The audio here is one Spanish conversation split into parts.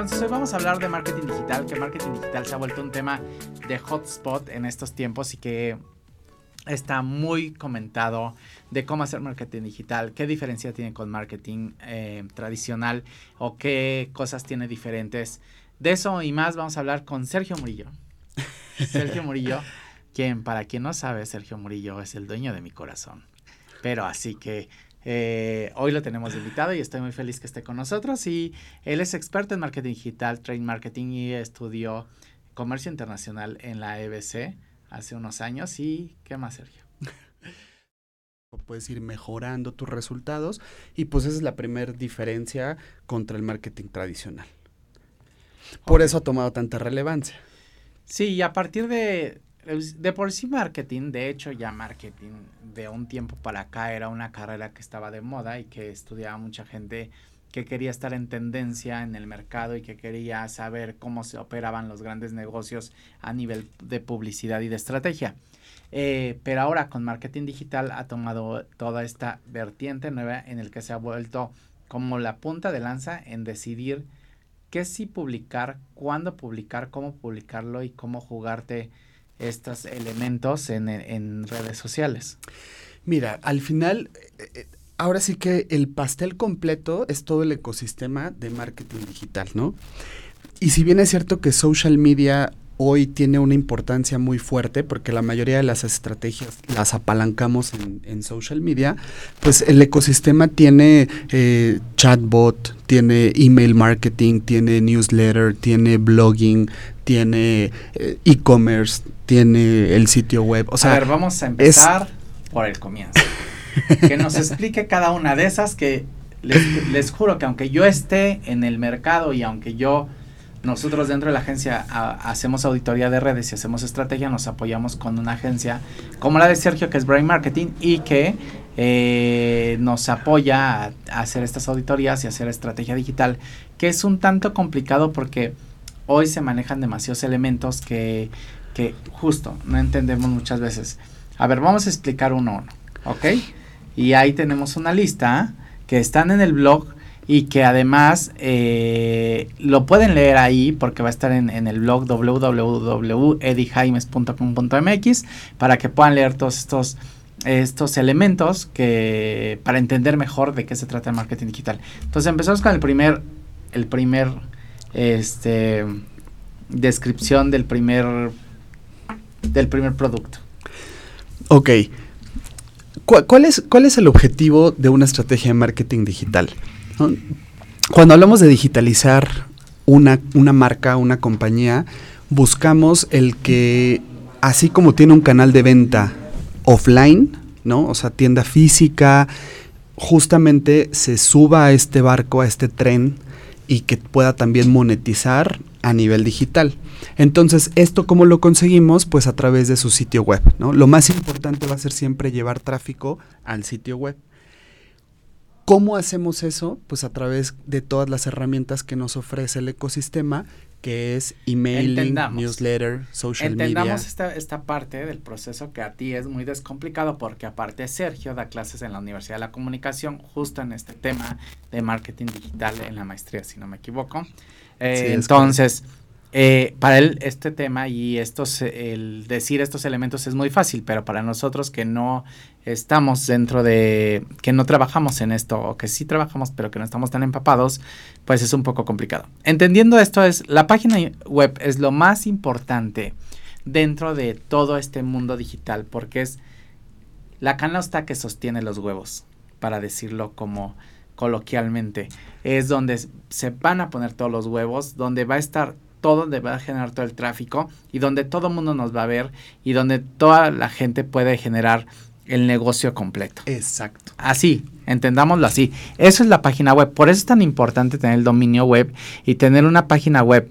entonces hoy vamos a hablar de marketing digital, que marketing digital se ha vuelto un tema de hotspot en estos tiempos y que está muy comentado de cómo hacer marketing digital, qué diferencia tiene con marketing eh, tradicional o qué cosas tiene diferentes. De eso y más vamos a hablar con Sergio Murillo. Sergio Murillo, quien para quien no sabe, Sergio Murillo es el dueño de mi corazón. Pero así que eh, hoy lo tenemos invitado y estoy muy feliz que esté con nosotros. Y él es experto en marketing digital, trade marketing y estudió comercio internacional en la EBC hace unos años. ¿Y qué más, Sergio? Puedes ir mejorando tus resultados y pues esa es la primera diferencia contra el marketing tradicional. Por eso ha tomado tanta relevancia. Sí, y a partir de, de por sí marketing, de hecho ya marketing de un tiempo para acá era una carrera que estaba de moda y que estudiaba mucha gente que quería estar en tendencia en el mercado y que quería saber cómo se operaban los grandes negocios a nivel de publicidad y de estrategia. Eh, pero ahora con marketing digital ha tomado toda esta vertiente nueva en el que se ha vuelto como la punta de lanza en decidir qué sí publicar, cuándo publicar, cómo publicarlo y cómo jugarte estos elementos en, en redes sociales. Mira, al final, eh, eh, ahora sí que el pastel completo es todo el ecosistema de marketing digital, ¿no? Y si bien es cierto que social media hoy tiene una importancia muy fuerte porque la mayoría de las estrategias las apalancamos en, social media, pues el ecosistema tiene eh, chatbot, tiene email marketing, tiene newsletter, tiene blogging, tiene eh, e-commerce, tiene el sitio web. O sea, a ver, vamos a empezar por el comienzo. que nos explique cada una de esas que les, les juro que aunque yo esté en el mercado y aunque yo nosotros dentro de la agencia hacemos auditoría de redes y hacemos estrategia, nos apoyamos con una agencia como la de Sergio, que es Brain Marketing, y que eh, nos apoya a, hacer estas auditorías y hacer estrategia digital, que es un tanto complicado porque hoy se manejan demasiados elementos que, que justo no entendemos muchas veces. A ver, vamos a explicar uno a uno, ¿ok? Y ahí tenemos una lista que están en el blog y que además eh, lo pueden leer ahí porque va a estar en, el blog www.edijaimes.com.mx para que puedan leer todos estos estos elementos que para entender mejor de qué se trata el marketing digital. Entonces empezamos con el primer el primer este descripción del primer del primer producto. Ok. ¿Cuál es, ¿Cuál es el objetivo de una estrategia de marketing digital? Cuando hablamos de digitalizar una, una marca, una compañía, buscamos el que, así como tiene un canal de venta offline, ¿no? O sea, tienda física, justamente se suba a este barco, a este tren y que pueda también monetizar a nivel digital. Entonces, ¿esto cómo lo conseguimos? Pues a través de su sitio web, ¿no? Lo más importante va a ser siempre llevar tráfico al sitio web. ¿Cómo hacemos eso? Pues a través de todas las herramientas que nos ofrece el ecosistema, que es email, newsletter, social media. Entendamos esta, esta parte del proceso que a ti es muy descomplicado porque aparte Sergio da clases en la Universidad de la Comunicación justo en este tema de marketing digital en la maestría, si no me equivoco. Eh, entonces... Eh, para él este tema y estos, el decir estos elementos es muy fácil, pero para nosotros que no estamos dentro de, que no trabajamos en esto o que sí trabajamos pero que no estamos tan empapados, pues es un poco complicado. Entendiendo esto es, la página web es lo más importante dentro de todo este mundo digital porque es la canasta que sostiene los huevos, para decirlo como coloquialmente. Es donde se van a poner todos los huevos, donde va a estar todo donde va a generar todo el tráfico y donde todo el mundo nos va a ver y donde toda la gente puede generar el negocio completo. Exacto. Así, entendámoslo así. Eso es la página web. Por eso es tan importante tener el dominio web y tener una página web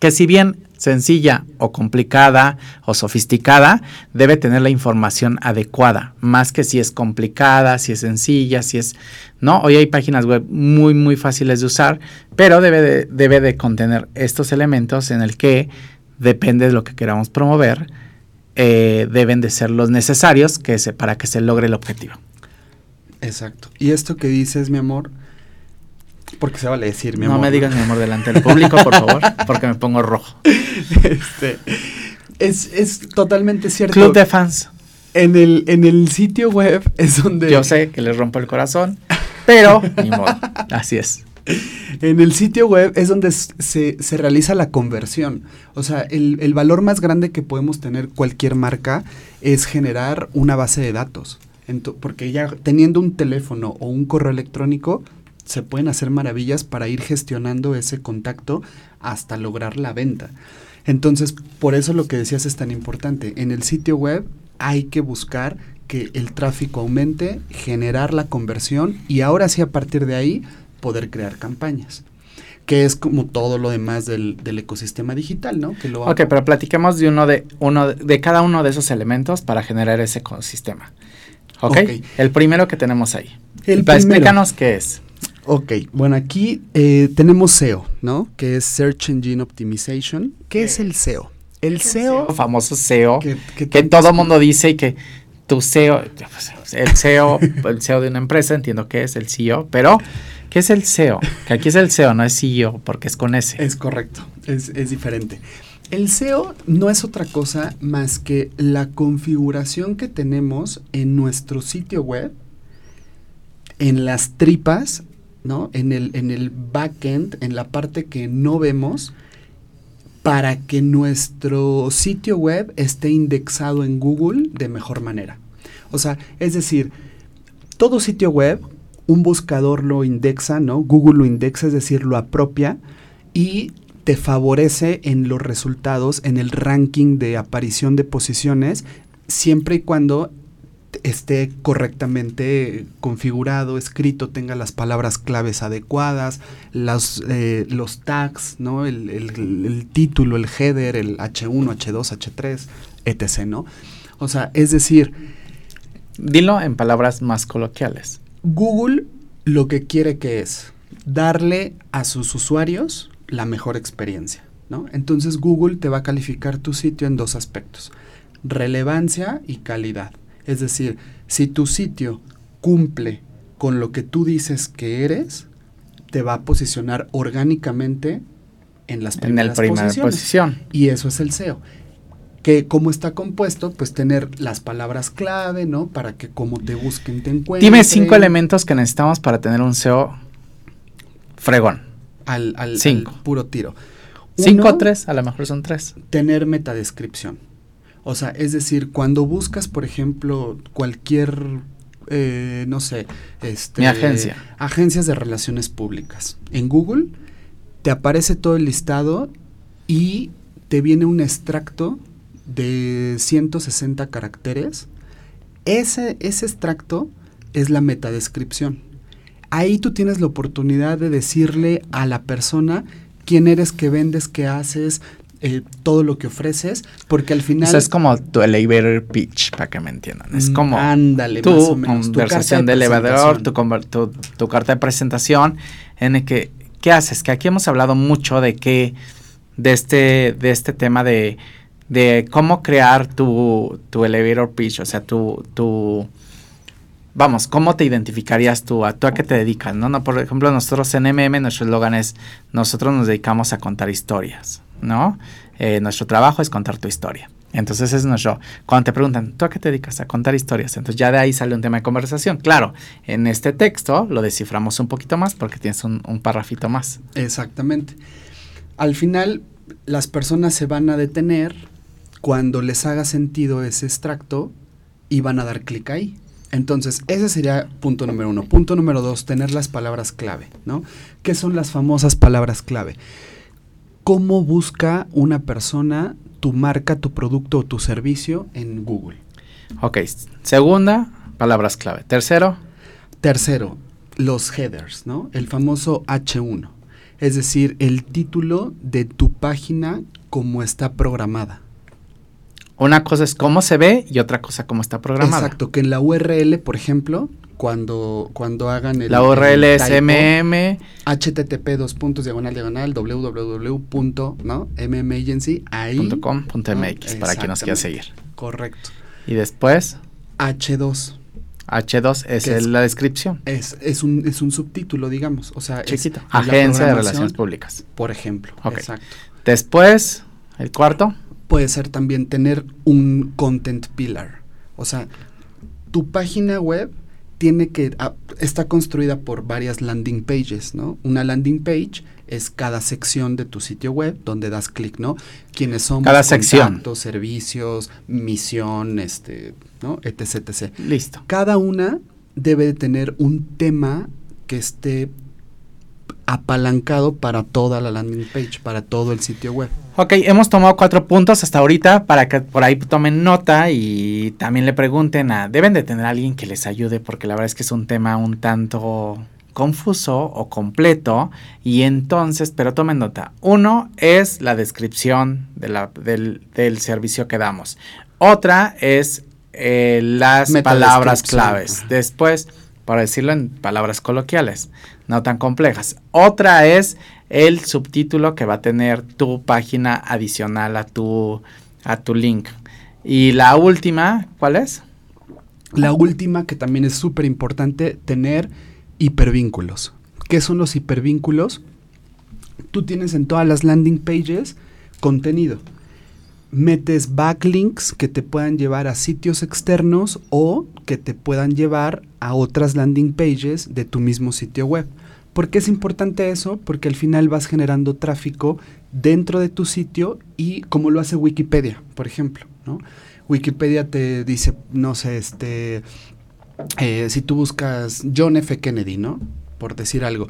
que si bien sencilla o complicada o sofisticada, debe tener la información adecuada, más que si es complicada, si es sencilla, si es... No, hoy hay páginas web muy, muy fáciles de usar, pero debe de, debe de contener estos elementos en el que depende de lo que queramos promover, eh, deben de ser los necesarios que se, para que se logre el objetivo. Exacto. Y esto que dices, mi amor, Porque se vale decir, mi no amor. me digas mi amor delante del público, por favor, porque me pongo rojo. Este, es, es totalmente cierto. Club de fans. En el, en el sitio web es donde... Yo sé que les rompo el corazón, pero ni modo. Así es. En el sitio web es donde se, se realiza la conversión. O sea, el, el valor más grande que podemos tener cualquier marca es generar una base de datos. Porque ya teniendo un teléfono o un correo electrónico, se pueden hacer maravillas para ir gestionando ese contacto hasta lograr la venta. Entonces, por eso lo que decías es tan importante. En el sitio web hay que buscar que el tráfico aumente, generar la conversión y ahora sí a partir de ahí poder crear campañas. Que es como todo lo demás del, del ecosistema digital, ¿no? Que lo Ok, pero platiquemos de uno de uno de, de cada uno de esos elementos para generar ese ecosistema. ¿Ok? El primero que tenemos ahí. El. Explícanos qué es. Ok, bueno, aquí eh, tenemos SEO, ¿no? Que es Search Engine Optimization. ¿Qué es el SEO? El SEO... El famoso SEO que, que, que todo mundo dice y que tu SEO, pues, el SEO, el SEO de una empresa, entiendo que es el CEO, pero ¿qué es el SEO? Que aquí es el SEO, no es CEO, porque es con S. Es correcto, es, es diferente. El SEO no es otra cosa más que la configuración que tenemos en nuestro sitio web, en las tripas, ¿no? En el, en el backend, en la parte que no vemos, para que nuestro sitio web esté indexado en Google de mejor manera. O sea, es decir, todo sitio web, un buscador lo indexa, ¿no? Google lo indexa, es decir, lo apropia y te favorece en los resultados, en el ranking de aparición de posiciones, siempre y cuando esté correctamente configurado, escrito, tenga las palabras claves adecuadas, los, eh, los tags, ¿no? El, el- el título, el header, el H1, H2, H3, etc., ¿no? O sea, es decir, Dilo en palabras más coloquiales. Google lo que quiere que es darle a sus usuarios la mejor experiencia, ¿no? Entonces Google te va a calificar tu sitio en dos aspectos, relevancia y calidad. Es decir, si tu sitio cumple con lo que tú dices que eres, te va a posicionar orgánicamente en las En primeras el primera posiciones. posición. Y eso es el SEO. Que cómo está compuesto, pues tener las palabras clave, ¿no? Para que como te busquen te encuentren. Dime cinco elementos que necesitamos para tener un SEO fregón. Al, al- al Cinco. puro tiro. Cinco o tres, a lo mejor son tres. Tener metadescripción. O sea, es decir, cuando buscas, por ejemplo, cualquier, eh, no sé, este, Mi agencia. agencias de relaciones públicas en Google, te aparece todo el listado y te viene un extracto de 160 caracteres. Ese, ese extracto es la metadescripción. Ahí tú tienes la oportunidad de decirle a la persona quién eres, qué vendes, qué haces, eh, todo lo que ofreces, porque al final... Eso es como tu elevator pitch, para que me entiendan. Es Mm, como ándale, tu más o menos, tu conversación carta de de elevador, tu, tu, tu carta de presentación, en el que, ¿qué haces? Que aquí hemos hablado mucho de que, de este, de este tema de, de cómo crear tu, tu elevator pitch, o sea, tu, tu, vamos, ¿cómo te identificarías tú? ¿A, ¿Tú a qué te dedicas? ¿no? No, por ejemplo, nosotros en MM, nuestro eslogan es, nosotros nos dedicamos a contar historias, ¿no? Eh, nuestro trabajo es contar tu historia. Entonces es nuestro, cuando te preguntan, ¿tú a qué te dedicas? A contar historias. Entonces ya de ahí sale un tema de conversación. Claro, en este texto lo desciframos un poquito más porque tienes un, un más. Exactamente. Al final, las personas se van a detener cuando les haga sentido ese extracto y van a dar clic ahí. Entonces, ese sería punto número uno. Punto número dos, tener las palabras clave, ¿no? ¿Qué son las famosas palabras clave? ¿Cómo busca una persona tu marca, tu producto o tu servicio en Google? Ok, segunda, palabras clave. Tercero, Tercero, los headers, ¿no? El famoso H1, es decir, el título de tu página como está programada. una cosa es cómo se ve y otra cosa cómo está programada. Exacto, que en la URL, por ejemplo, cuando, cuando hagan el... La URL el es http dos puntos diagonal diagonal www. punto, ¿no? mmagency ahí .com, punto Ah, .mx para quien nos quiera seguir. correcto Y después, h2 H2 es, la descripción. Es, es, un, es un subtítulo, digamos. O sea, Chiquito. Agencia de Relaciones Públicas. Por ejemplo. Exacto. Después, el cuarto. Puede ser también tener un content pillar. O sea, tu página web tiene que ah, está construida por varias landing pages, ¿no? Una landing page es cada sección de tu sitio web donde das clic, ¿no? Quiénes somos, Cada sección. contactos, servicios, misión, este, ¿no? etc, etc. Listo. Cada una debe de tener un tema que esté apalancado para toda la landing page, para todo el sitio web. Ok, hemos tomado cuatro puntos hasta ahorita para que por ahí tomen nota y también le pregunten a... Deben de tener a alguien que les ayude porque la verdad es que es un tema un tanto confuso o completo y entonces, pero tomen nota. Uno es la descripción de la- del, del servicio que damos. Otra es eh, las palabras claves. Después, para decirlo en palabras coloquiales, no tan complejas. Otra es el subtítulo que va a tener tu página adicional a tu, a tu link. Y la última, ¿cuál es? La última que también es súper importante, tener hipervínculos. ¿Qué son los hipervínculos? Tú tienes en todas las landing pages contenido. Metes backlinks que te puedan llevar a sitios externos o que te puedan llevar a otras landing pages de tu mismo sitio web. ¿Por qué es importante eso? Porque al final vas generando tráfico dentro de tu sitio y como lo hace Wikipedia, por ejemplo, ¿no? Wikipedia te dice, no sé, este, eh, si tú buscas John F. Kennedy, ¿no? Por decir algo,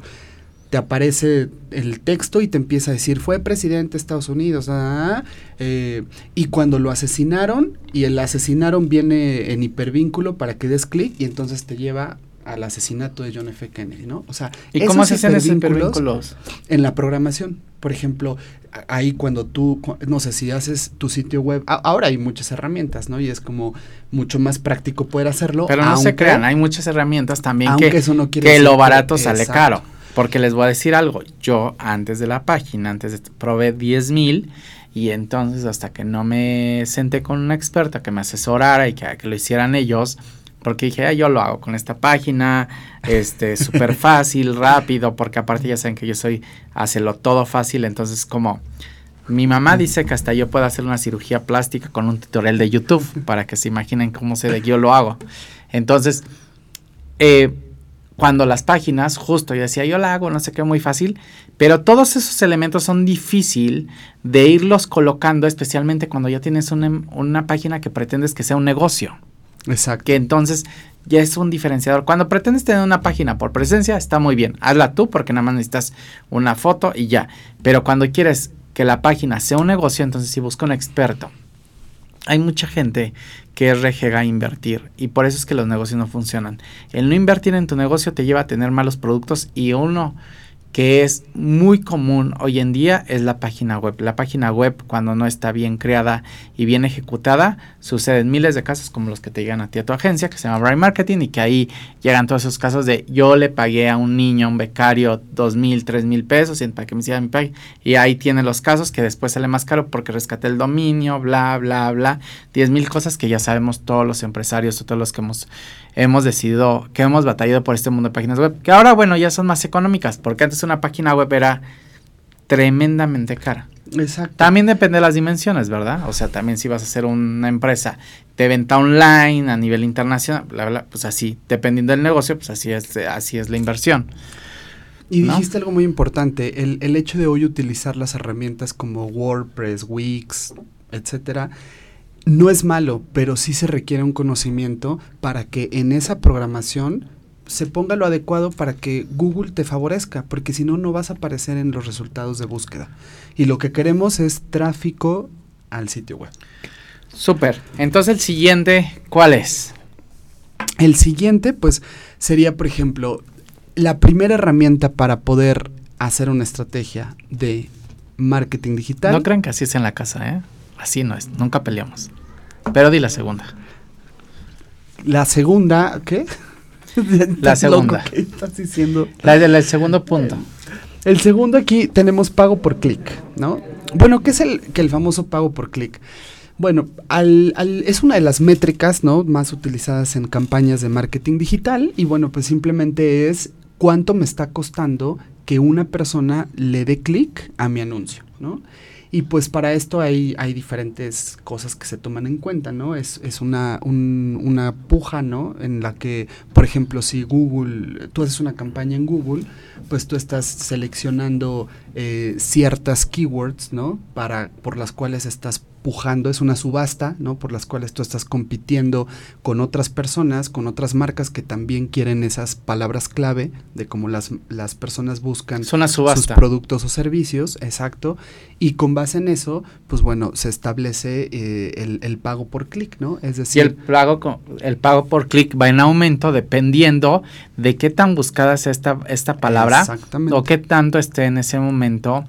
te aparece el texto y te empieza a decir, fue presidente de Estados Unidos, ah, eh, y cuando lo asesinaron, y el asesinaron viene en hipervínculo para que des clic y entonces te lleva al asesinato de John F. Kennedy, ¿no? O sea, ¿Y cómo se hacen esos hipervínculos en la programación. Por ejemplo, ahí cuando tú, no sé, si haces tu sitio web, a- ahora hay muchas herramientas, ¿no? Y es como mucho más práctico poder hacerlo. Pero no se crean, hay muchas herramientas también aunque que, eso no quiere que lo que- barato sale exacto. caro. Porque les voy a decir algo, yo antes de la página, antes de probé 10 mil y entonces hasta que no me senté con una experta que me asesorara y que, que lo hicieran ellos, porque dije, "Ah, yo lo hago con esta página, este, súper fácil, rápido, porque aparte ya saben que yo soy, hacelo todo fácil, entonces como... Mi mamá dice que hasta yo puedo hacer una cirugía plástica con un tutorial de YouTube para que se imaginen cómo sé de que yo lo hago. Entonces, eh, cuando las páginas, justo yo decía, yo la hago, no sé qué, muy fácil, pero todos esos elementos son difícil de irlos colocando, especialmente cuando ya tienes una, una página que pretendes que sea un negocio, Exacto. que entonces ya es un diferenciador. Cuando pretendes tener una página por presencia, está muy bien, hazla tú porque nada más necesitas una foto y ya, pero cuando quieres que la página sea un negocio, entonces sí busca un experto. Hay mucha gente que es rejega a invertir y por eso es que los negocios no funcionan. El no invertir en tu negocio te lleva a tener malos productos y uno que es muy común hoy en día es la página web. La página web cuando no está bien creada y bien ejecutada, suceden miles de casos como los que te llegan a ti a tu agencia, que se llama Brand Marketing y que ahí llegan todos esos casos de yo le pagué a un niño, a un becario, dos mil, tres mil pesos y para que me hiciera mi página. Y ahí tiene los casos que después sale más caro porque rescaté el dominio, bla, bla, bla. Diez mil cosas que ya sabemos todos los empresarios o todos los que hemos, hemos decidido, que hemos batallado por este mundo de páginas web. Que ahora, bueno, ya son más económicas porque antes una página web era tremendamente cara. Exacto. También depende de las dimensiones, ¿verdad? O sea, también si vas a hacer una empresa de venta online a nivel internacional, bla, bla, pues así, dependiendo del negocio, pues así es, así es la inversión. Y ¿no? dijiste algo muy importante, el, el hecho de hoy utilizar las herramientas como WordPress, Wix, etcétera, no es malo, pero sí se requiere un conocimiento para que en esa programación se ponga lo adecuado para que Google te favorezca, porque si no, no vas a aparecer en los resultados de búsqueda. Y lo que queremos es tráfico al sitio web. Súper. Entonces el siguiente, ¿cuál es? El siguiente, pues, sería, por ejemplo, la primera herramienta para poder hacer una estrategia de marketing digital. No crean que así es en la casa, ¿eh? Así no es, nunca peleamos. Pero di la segunda. La segunda, ¿qué? La segunda. loco, ¿Qué estás diciendo? La del el segundo punto. El segundo aquí tenemos pago por clic, ¿no? Bueno, ¿qué es el, que el famoso pago por clic? Bueno, al, al, es una de las métricas ¿no? más utilizadas en campañas de marketing digital y bueno, pues simplemente es cuánto me está costando que una persona le dé clic a mi anuncio, ¿no? Y pues para esto hay, hay diferentes cosas que se toman en cuenta, ¿no? Es, es una, una puja, ¿no? En la que, por ejemplo, si Google, tú haces una campaña en Google, pues tú estás seleccionando eh, ciertas keywords, ¿no? Para, por las cuales estás pujando, es una subasta, ¿no? Por las cuales tú estás compitiendo con otras personas, con otras marcas que también quieren esas palabras clave de cómo las, las personas buscan sus productos o servicios, exacto. Y con base en eso, pues bueno, se establece eh, el, el, pago por clic, ¿no? Es decir... el pago, el pago por clic va en aumento dependiendo de qué tan buscada es esta, esta palabra o qué tanto esté en ese momento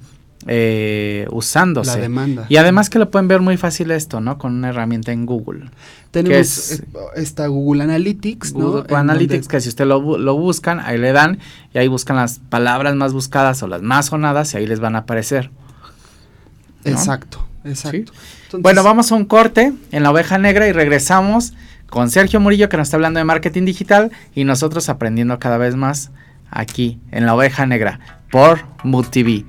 eh, usándose. La demanda. Y además que lo pueden ver muy fácil esto, ¿no? Con una herramienta en Google. Tenemos eh, esta Google Analytics, Google Analytics, que si usted lo, lo, buscan, ahí le dan y ahí buscan las palabras más buscadas o las más sonadas y ahí les van a aparecer. Exacto, exacto. bueno, vamos a un corte en la oveja negra y regresamos con Sergio Murillo que nos está hablando de marketing digital y nosotros aprendiendo cada vez más aquí en la oveja negra por Mood TV.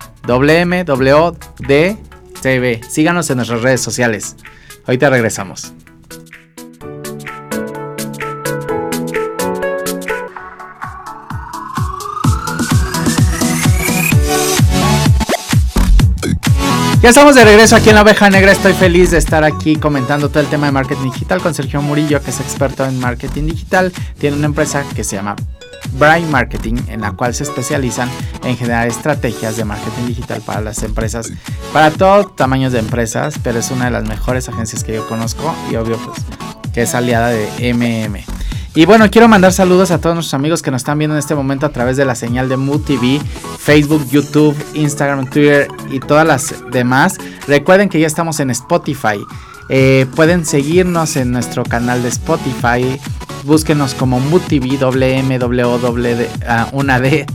Síganos en nuestras redes sociales. Ahorita regresamos. Ya estamos de regreso aquí en la oveja negra. Estoy feliz de estar aquí comentando todo el tema de marketing digital con Sergio Murillo, que es experto en marketing digital. Tiene una empresa que se llama Brain Marketing, en la cual se especializan en generar estrategias de marketing digital para las empresas, para todos tamaños de empresas, pero es una de las mejores agencias que yo conozco y obvio pues que es aliada de MM. Y bueno, quiero mandar saludos a todos nuestros amigos que nos están viendo en este momento a través de la señal de Mood TV, Facebook, YouTube, Instagram, Twitter y todas las demás. Recuerden que ya estamos en Spotify. Eh, pueden seguirnos en nuestro canal de Spotify búsquenos como MUTV, WMWW, uh, una D.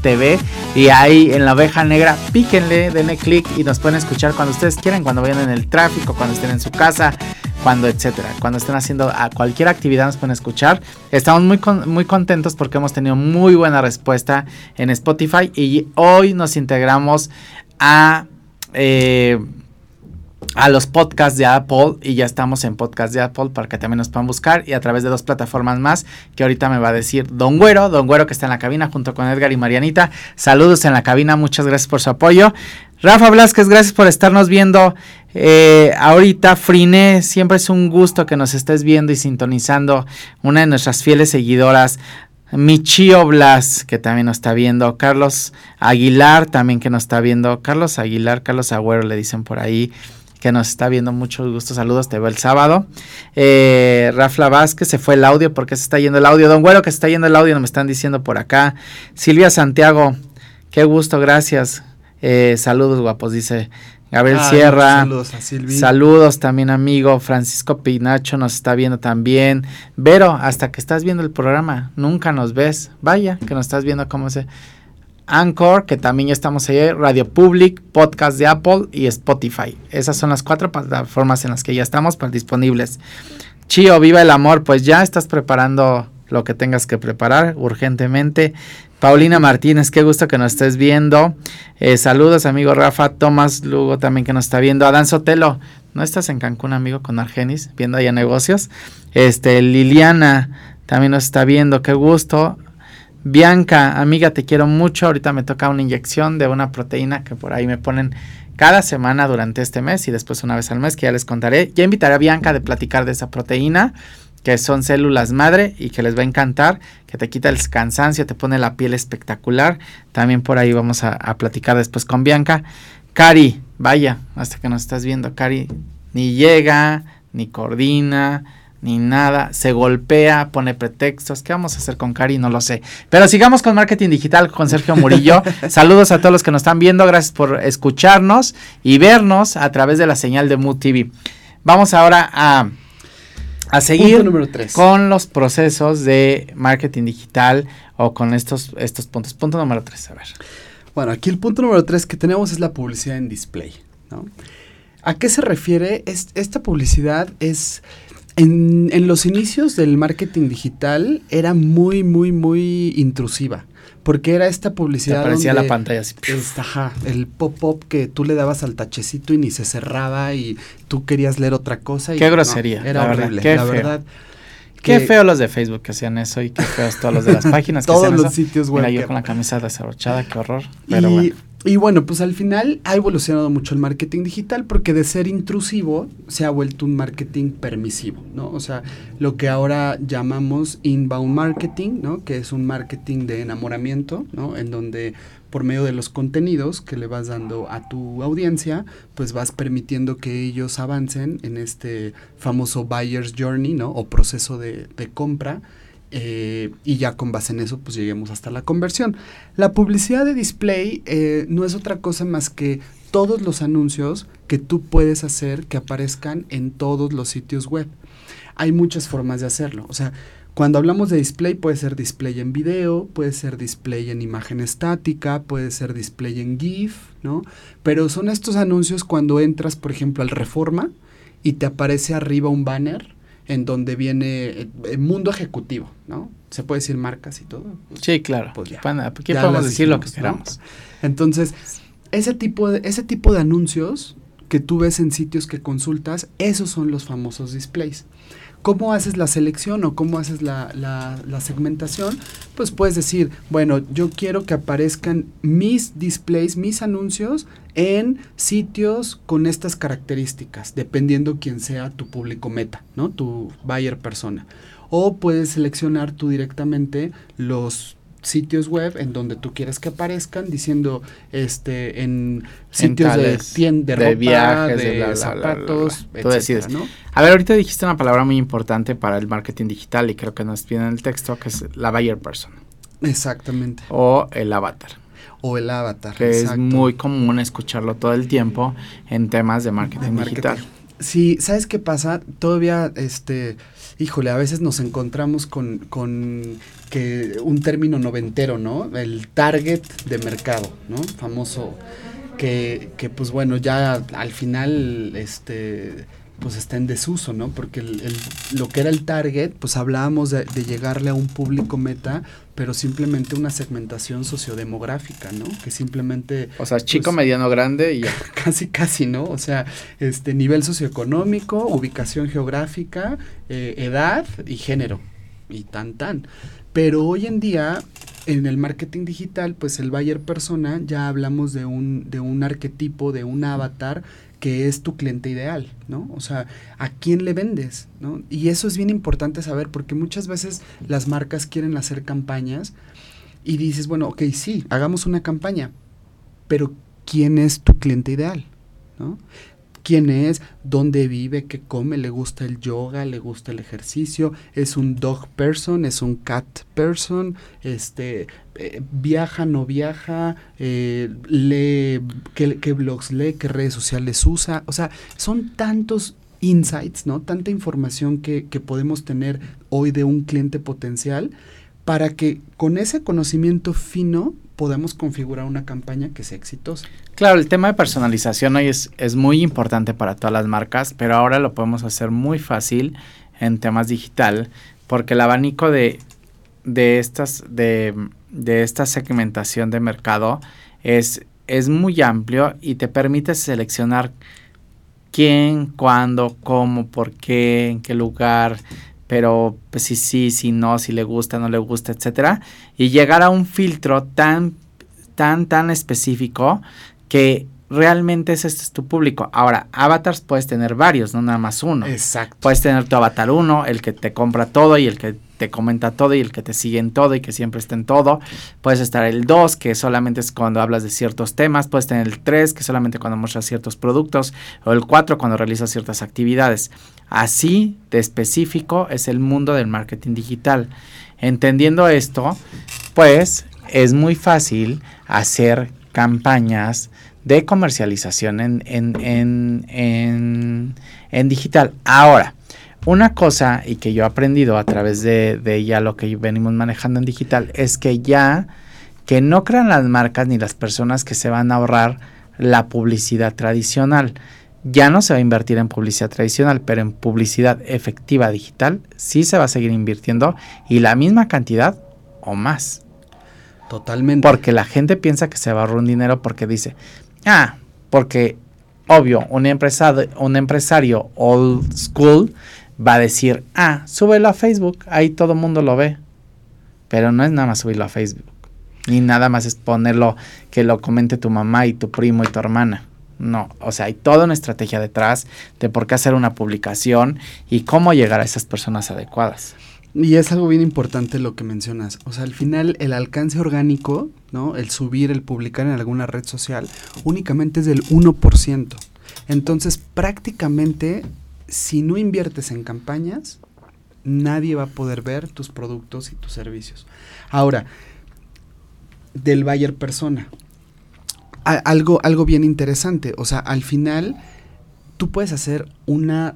Y ahí en la oveja negra, píquenle, denle clic y nos pueden escuchar cuando ustedes quieran, cuando vayan en el tráfico, cuando estén en su casa, cuando etcétera. Cuando estén haciendo ah, cualquier actividad nos pueden escuchar. Estamos muy, muy contentos porque hemos tenido muy buena respuesta en Spotify y hoy nos integramos a... Eh, a los podcasts de Apple y ya estamos en podcast de Apple para que también nos puedan buscar y a través de dos plataformas más que ahorita me va a decir Don Güero, Don Güero que está en la cabina junto con Edgar y Marianita. Saludos en la cabina, muchas gracias por su apoyo. Rafa Blasquez, gracias por estarnos viendo eh, ahorita. Frine, siempre es un gusto que nos estés viendo y sintonizando. Una de nuestras fieles seguidoras. Michio Blas, que también nos está viendo. Carlos Aguilar, también que nos está viendo. Carlos Aguilar, Carlos Agüero, le dicen por ahí que nos está viendo. Mucho gusto, saludos, te veo el sábado. Eh, Rafla Vázquez, se fue el audio, porque se está yendo el audio? Don Güero, que se está yendo el audio, no me están diciendo por acá. Silvia Santiago, qué gusto, gracias. Eh, saludos, guapos, dice Gabriel Sierra. Saludos a Silvia. Saludos también, amigo. Francisco Pinacho nos está viendo también. Vero, hasta que estás viendo el programa, nunca nos ves. Vaya, que nos estás viendo cómo se. Anchor, que también ya estamos ahí, Radio Public, Podcast de Apple y Spotify. Esas son las cuatro plataformas en las que ya estamos pues, disponibles. Chío, viva el amor, pues ya estás preparando lo que tengas que preparar urgentemente. Paulina Martínez, qué gusto que nos estés viendo. Eh, saludos, amigo Rafa. Tomás Lugo también que nos está viendo. Adán Sotelo, ¿no estás en Cancún, amigo, con Argenis, viendo allá negocios? Este, Liliana también nos está viendo, qué gusto. Bianca, amiga, te quiero mucho. Ahorita me toca una inyección de una proteína que por ahí me ponen cada semana durante este mes y después una vez al mes que ya les contaré. Ya invitaré a Bianca de platicar de esa proteína que son células madre y que les va a encantar, que te quita el cansancio, te pone la piel espectacular. También por ahí vamos a, a platicar después con Bianca. Cari, vaya, hasta que nos estás viendo, Cari, ni llega, ni coordina, ni nada, se golpea, pone pretextos. ¿Qué vamos a hacer con Cari? No lo sé. Pero sigamos con marketing digital con Sergio Murillo. Saludos a todos los que nos están viendo, gracias por escucharnos y vernos a través de la señal de Mood TV. Vamos ahora a, a seguir con los procesos de marketing digital o con estos, estos puntos. Punto número 3, a ver. Bueno, aquí el punto número 3 que tenemos es la publicidad en display, ¿no? ¿A qué se refiere? Es, esta publicidad es... En, en, los inicios del marketing digital era muy, muy, muy intrusiva. Porque era esta publicidad. Te aparecía la pantalla así. ajá, el pop-up que tú le dabas al tachecito y ni se cerraba y tú querías leer otra cosa. Y qué grosería. era horrible. Qué la verdad. Qué feo los de Facebook que hacían eso y qué feos todos los de las páginas que Todos los sitios web. Mira, yo con la camisa desabrochada, qué horror. Pero bueno. Y bueno, pues al final ha evolucionado mucho el marketing digital porque de ser intrusivo se ha vuelto un marketing permisivo, ¿no? O sea, lo que ahora llamamos inbound marketing, ¿no? Que es un marketing de enamoramiento, ¿no? En donde por medio de los contenidos que le vas dando a tu audiencia, pues vas permitiendo que ellos avancen en este famoso buyer's journey, ¿no? O proceso de, de compra eh, y ya con base en eso pues lleguemos hasta la conversión. La publicidad de display eh, no es otra cosa más que todos los anuncios que tú puedes hacer que aparezcan en todos los sitios web. Hay muchas formas de hacerlo. O sea, cuando hablamos de display puede ser display en video, puede ser display en imagen estática, puede ser display en GIF, ¿no? Pero son estos anuncios cuando entras, por ejemplo, al Reforma y te aparece arriba un banner en donde viene el mundo ejecutivo, ¿no? Se puede decir marcas y todo. sí, claro. Pues ya, aquí podemos decir lo que queramos. Entonces, ese tipo, de, ese tipo de anuncios que tú ves en sitios que consultas, esos son los famosos displays. ¿Cómo haces la selección o cómo haces la, la, segmentación? Pues puedes decir, bueno, yo quiero que aparezcan mis displays, mis anuncios en sitios con estas características, dependiendo quién sea tu público meta, ¿no? Tu buyer persona. O puedes seleccionar tú directamente los sitios web en donde tú quieres que aparezcan diciendo este en sitios de tienda de, viajes, de, zapatos tú decides. a ver ahorita dijiste una palabra muy importante para el marketing digital y creo que nos viene en el texto que es la buyer person exactamente. O el avatar. O el avatar que es muy común escucharlo todo el tiempo en temas de marketing, marketing. digital. Sí sabes qué pasa todavía este híjole, a veces nos encontramos con, con que un término noventero, ¿no? El target de mercado, ¿no? Famoso, que, que pues bueno, ya al final, este pues está en desuso, ¿no? Porque el, lo que era el target, pues hablábamos de, llegarle a un público meta, pero simplemente una segmentación sociodemográfica, ¿no? Que simplemente... O sea, chico, pues, mediano, grande y... casi, casi, ¿no? O sea, este nivel socioeconómico, ubicación geográfica, eh, edad y género, y tan, tan. Pero hoy en día, en el marketing digital, pues el buyer persona, ya hablamos de un, de un arquetipo, de un avatar que es tu cliente ideal, ¿no? O sea, ¿a quién le vendes? ¿no? Y eso es bien importante saber porque muchas veces las marcas quieren hacer campañas y dices, bueno, ok, sí, hagamos una campaña, pero ¿quién es tu cliente ideal? ¿no? Quién es, dónde vive, qué come, le gusta el yoga, le gusta el ejercicio, es un dog person, es un cat person, este, eh, viaja, no viaja, eh, lee, qué, blogs lee, qué redes sociales usa, o sea, son tantos insights, ¿no? Tanta información que, que podemos tener hoy de un cliente potencial para que con ese conocimiento fino podamos configurar una campaña que sea exitosa. Claro, el tema de personalización hoy es, es muy importante para todas las marcas, pero ahora lo podemos hacer muy fácil en temas digital, porque el abanico de, de estas, de, de esta segmentación de mercado es, es muy amplio y te permite seleccionar quién, cuándo, cómo, por qué, en qué lugar, pero pues si sí, si no, si le gusta, no le gusta, etcétera, y llegar a un filtro tan, tan, tan específico que realmente ese es tu público. Ahora, avatars puedes tener varios, no nada más uno. Exacto. Puedes tener tu avatar uno, el que te compra todo y el que te comenta todo y el que te sigue en todo y que siempre está en todo. Puedes estar el 2, que solamente es cuando hablas de ciertos temas. Puedes tener el 3, que solamente cuando muestras ciertos productos. O el 4, cuando realizas ciertas actividades. Así de específico es el mundo del marketing digital. Entendiendo esto, pues es muy fácil hacer campañas de comercialización en, en, en, en digital. Ahora, una cosa, y que yo he aprendido a través de, de ya lo que venimos manejando en digital, es que ya que no crean las marcas ni las personas que se van a ahorrar la publicidad tradicional. ya no se va a invertir en publicidad tradicional, pero en publicidad efectiva digital sí se va a seguir invirtiendo y la misma cantidad o más. Totalmente. Porque la gente piensa que se va a ahorrar un dinero porque dice, ah, porque obvio, un empresario, un empresario old school va a decir, ah, súbelo a Facebook, ahí todo el mundo lo ve. Pero no es nada más subirlo a Facebook. Ni nada más es ponerlo que lo comente tu mamá y tu primo y tu hermana. No, o sea, hay toda una estrategia detrás de por qué hacer una publicación y cómo llegar a esas personas adecuadas. Y es algo bien importante lo que mencionas. O sea, al final el alcance orgánico, ¿no? El subir, el publicar en alguna red social, únicamente es del 1%. Entonces, prácticamente, si no inviertes en campañas, nadie va a poder ver tus productos y tus servicios. Ahora, del buyer persona. algo, algo bien interesante. O sea, al final, tú puedes hacer una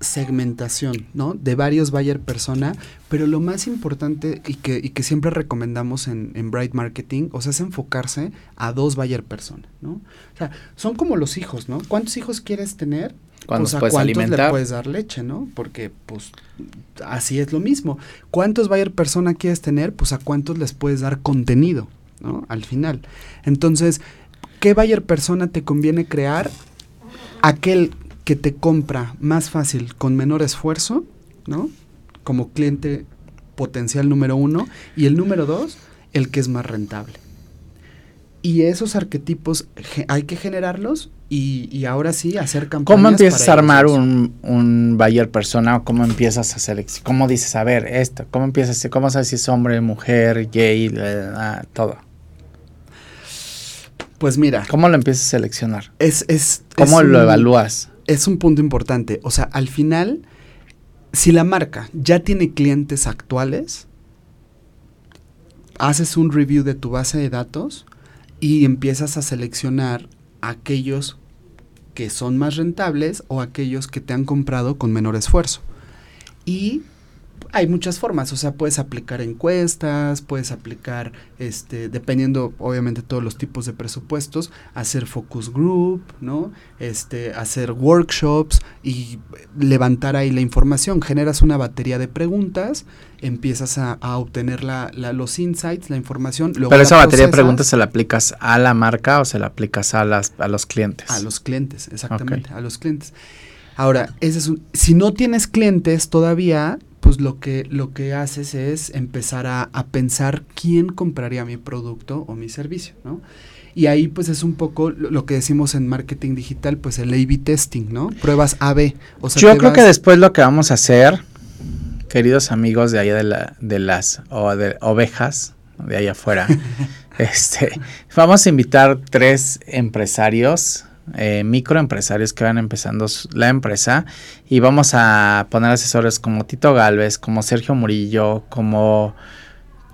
segmentación, ¿no? De varios buyer persona, pero lo más importante y que, y que siempre recomendamos en, en, Bright Marketing, o sea, es enfocarse a dos buyer persona, ¿no? O sea, son como los hijos, ¿no? ¿Cuántos hijos quieres tener? pues a cuántos alimentar? le puedes dar leche, ¿no? Porque, pues, así es lo mismo. ¿Cuántos buyer persona quieres tener? Pues a cuántos les puedes dar contenido, ¿no? Al final. Entonces, ¿qué buyer persona te conviene crear? Aquel que te compra más fácil con menor esfuerzo, ¿no? Como cliente potencial número uno. Y el número dos, el que es más rentable. Y esos arquetipos hay que generarlos y, y, ahora sí hacer campañas. ¿Cómo empiezas a armar un, un buyer persona o cómo empiezas a seleccionar? ¿Cómo dices, a ver, esto? ¿Cómo empiezas? ¿Cómo sabes si es hombre, mujer, gay, todo? Pues mira. ¿Cómo lo empiezas a seleccionar? Es, es, ¿Cómo es lo un, evalúas? Es un punto importante. O sea, al final, si la marca ya tiene clientes actuales, haces un review de tu base de datos y empiezas a seleccionar aquellos que son más rentables o aquellos que te han comprado con menor esfuerzo. Y hay muchas formas, o sea, puedes aplicar encuestas, puedes aplicar, este, dependiendo, obviamente, todos los tipos de presupuestos, hacer focus group, ¿no? Este, hacer workshops y levantar ahí la información. Generas una batería de preguntas, empiezas a, a obtener la, la, los insights, la información. Pero esa batería procesas. de preguntas se la aplicas a la marca o se la aplicas a, las, a los clientes. A los clientes, exactamente, okay. a los clientes. Ahora, ese es un, si no tienes clientes todavía, pues lo que, lo que haces es empezar a, a, pensar quién compraría mi producto o mi servicio, ¿no? Y ahí pues es un poco lo, lo que decimos en marketing digital, pues el A-B testing, ¿no? Pruebas A-B. O sea, Yo creo que después lo que vamos a hacer, queridos amigos de allá de, la, de las o de ovejas, de allá afuera, este, vamos a invitar tres empresarios eh, microempresarios que van empezando la empresa. Y vamos a poner asesores como Tito Galvez, como Sergio Murillo, como,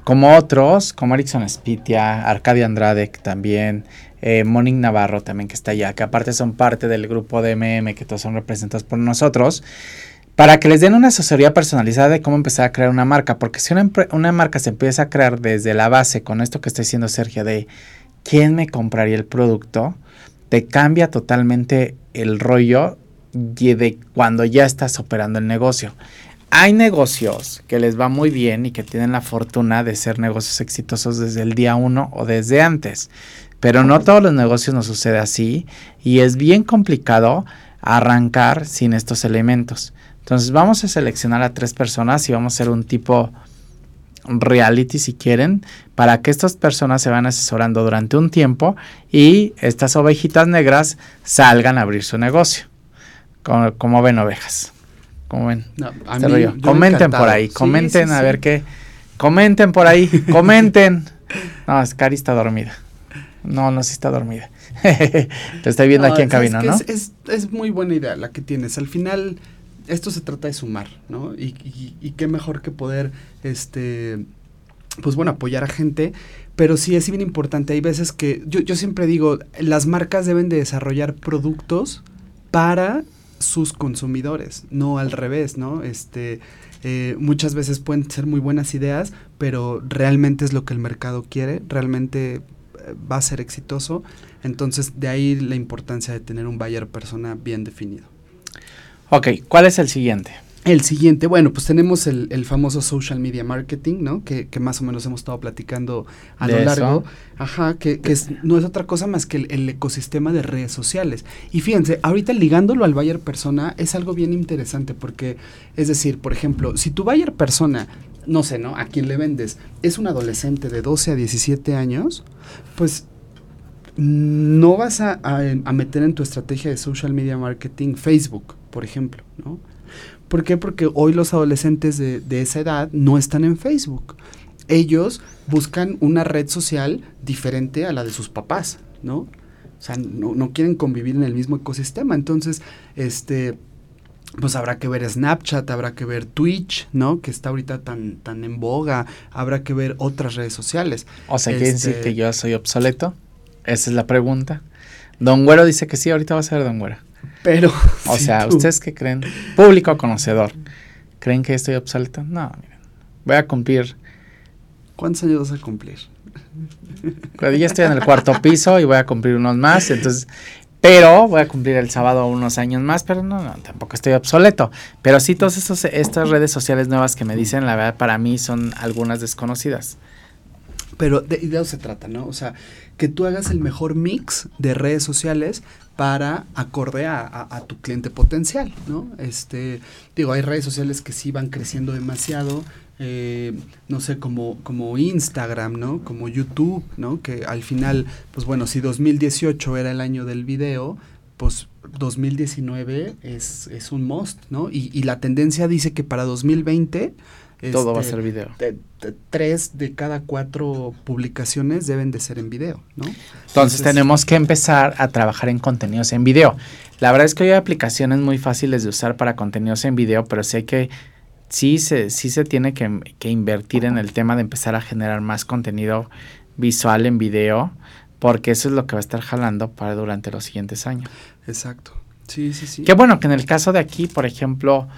como otros, como Erickson Spitia, Arcadia Andrade también, eh, Monique Navarro también que está allá, que aparte son parte del grupo de MM que todos son representados por nosotros para que les den una asesoría personalizada de cómo empezar a crear una marca, porque si una, una marca se empieza a crear desde la base con esto que está diciendo Sergio de quién me compraría el producto, te cambia totalmente el rollo de cuando ya estás operando el negocio. Hay negocios que les va muy bien y que tienen la fortuna de ser negocios exitosos desde el día uno o desde antes, pero no todos los negocios nos sucede así y es bien complicado arrancar sin estos elementos. Entonces vamos a seleccionar a tres personas y vamos a hacer un tipo reality si quieren, para que estas personas se van asesorando durante un tiempo y estas ovejitas negras salgan a abrir su negocio. Como, como ven ovejas. Como ven. No, mí, comenten por ahí, comenten sí, sí, a sí. ver qué. Comenten por ahí, comenten. No, es Cari está dormida. No, no, sí está dormida. Te estoy viendo no, aquí en cabina, ¿no? Es, es, es muy buena idea la que tienes. Al final esto se trata de sumar, ¿no? Y, y, y, qué mejor que poder, este, pues bueno, apoyar a gente, pero sí es bien importante. Hay veces que, yo, siempre digo, las marcas deben de desarrollar productos para sus consumidores, no al revés, ¿no? Este, eh, muchas veces pueden ser muy buenas ideas, pero realmente es lo que el mercado quiere, realmente va a ser exitoso. Entonces, de ahí la importancia de tener un buyer persona bien definido. Ok, ¿cuál es el siguiente? El siguiente, bueno, pues tenemos el, el famoso social media marketing, ¿no? Que, que, más o menos hemos estado platicando a lo largo. Ajá, que, que es, no es otra cosa más que el, el, ecosistema de redes sociales. Y fíjense, ahorita ligándolo al buyer persona es algo bien interesante porque, es decir, por ejemplo, si tu buyer persona, no sé, ¿no? A quien le vendes es un adolescente de 12 a 17 años, pues no vas a, a, a meter en tu estrategia de social media marketing Facebook, por ejemplo, ¿no? ¿Por qué? Porque hoy los adolescentes de, de, esa edad no están en Facebook. Ellos buscan una red social diferente a la de sus papás, ¿no? O sea, no, no quieren convivir en el mismo ecosistema. Entonces, este, pues habrá que ver Snapchat, habrá que ver Twitch, ¿no? Que está ahorita tan, tan en boga, habrá que ver otras redes sociales. O sea, ¿quiere este, decir que yo soy obsoleto? Esa es la pregunta. Don Güero dice que sí, ahorita va a ser Don Güero. Pero. O si sea, tú. ¿ustedes qué creen? Público conocedor. ¿Creen que estoy obsoleto? No, miren. Voy a cumplir. ¿Cuántos años vas a cumplir? Cuando ya estoy en el cuarto piso y voy a cumplir unos más, entonces. Pero voy a cumplir el sábado unos años más, pero no, no tampoco estoy obsoleto. Pero sí, todas estas redes sociales nuevas que me dicen, la verdad, para mí son algunas desconocidas. Pero de, de eso se trata, ¿no? O sea, que tú hagas el mejor mix de redes sociales para acorde a, tu cliente potencial, ¿no? Este, digo, hay redes sociales que sí van creciendo demasiado, eh, no sé, como, como Instagram, ¿no? Como YouTube, ¿no? Que al final, pues bueno, si 2018 era el año del video, pues 2019 es, es un must, ¿no? Y la tendencia dice que para 2020 todo este, va a ser video. De, de, tres de cada cuatro publicaciones deben de ser en video, ¿no? Entonces, Entonces, tenemos que empezar a trabajar en contenidos en video. La verdad es que hay aplicaciones muy fáciles de usar para contenidos en video, pero sí hay que sí se, sí se tiene que, que invertir en el tema de empezar a generar más contenido visual en video, porque eso es lo que va a estar jalando para durante los siguientes años. Exacto. Sí, sí, sí. Qué bueno que en el caso de aquí, por ejemplo,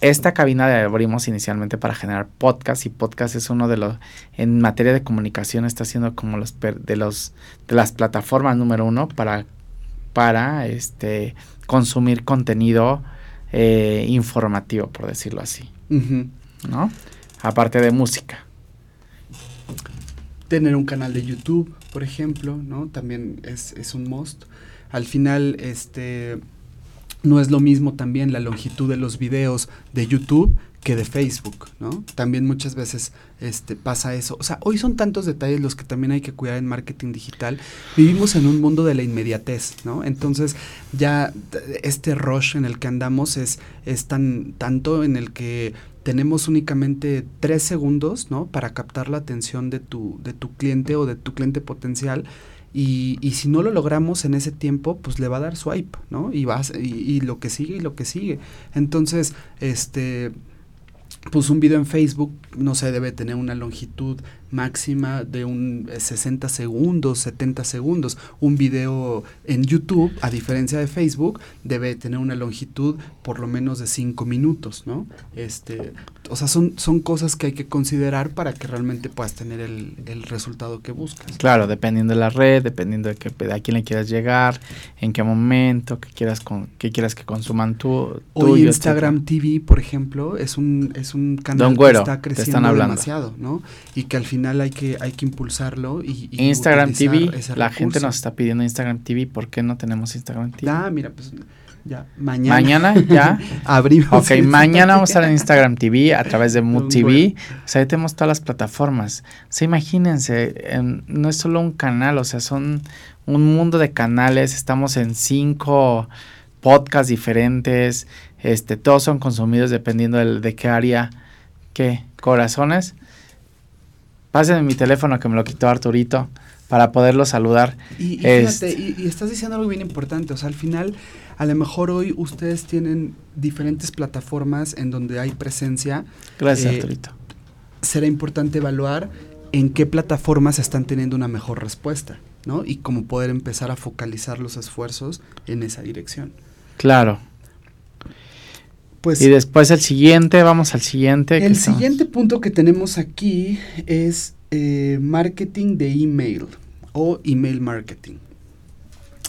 esta cabina la abrimos inicialmente para generar podcast y podcast es uno de los en materia de comunicación está siendo como los de los de las plataformas número uno para para este consumir contenido eh, informativo por decirlo así uh -huh. no aparte de música. Tener un canal de YouTube por ejemplo no también es, es un must. Al final este no es lo mismo también la longitud de los videos de YouTube que de Facebook, ¿no? También muchas veces este, pasa eso. O sea, hoy son tantos detalles los que también hay que cuidar en marketing digital. Vivimos en un mundo de la inmediatez, ¿no? Entonces, ya este rush en el que andamos es, es tan, tanto en el que tenemos únicamente tres segundos, ¿no? Para captar la atención de tu, de tu cliente o de tu cliente potencial. Y, y, si no lo logramos en ese tiempo, pues le va a dar swipe, ¿no? Y, vas, y, y lo que sigue y lo que sigue. Entonces, este, pues un video en Facebook, no sé, debe tener una longitud máxima de un 60 segundos, 70 segundos. Un video en YouTube, a diferencia de Facebook, debe tener una longitud por lo menos de 5 minutos, ¿no? Este, o sea, son, son cosas que hay que considerar para que realmente puedas tener el, el resultado que buscas. Claro, dependiendo de la red, dependiendo de, que, de a quién le quieras llegar, en qué momento, qué quieras, con, qué quieras que consuman tú. Hoy Instagram. TV, por ejemplo, es un, es un canal Don Güero, que está creciendo demasiado, ¿no? Y que al final hay que, hay que impulsarlo. Y, y Instagram TV, la gente nos está pidiendo Instagram TV, ¿por qué no tenemos Instagram TV? Ah, mira, pues ya, mañana. Mañana ya. Abrimos. Ok, mañana vamos a estar en Instagram TV a través de Mood TV. O sea, ahí tenemos todas las plataformas. O sea, imagínense, no es solo un canal, o sea, son un mundo de canales. Estamos en cinco podcasts diferentes. Este, todos son consumidos dependiendo de, de qué área. ¿Qué? ¿Corazones? Pásenme mi teléfono que me lo quitó Arturito para poderlo saludar. Y, y fíjate, y, y, estás diciendo algo bien importante, o sea, al final, a lo mejor hoy ustedes tienen diferentes plataformas en donde hay presencia. Gracias, eh, Arturito. Será importante evaluar en qué plataformas están teniendo una mejor respuesta, ¿no? Y cómo poder empezar a focalizar los esfuerzos en esa dirección. Claro. Pues, y después el siguiente, vamos al siguiente. El siguiente punto que tenemos aquí es eh, marketing de email o email marketing.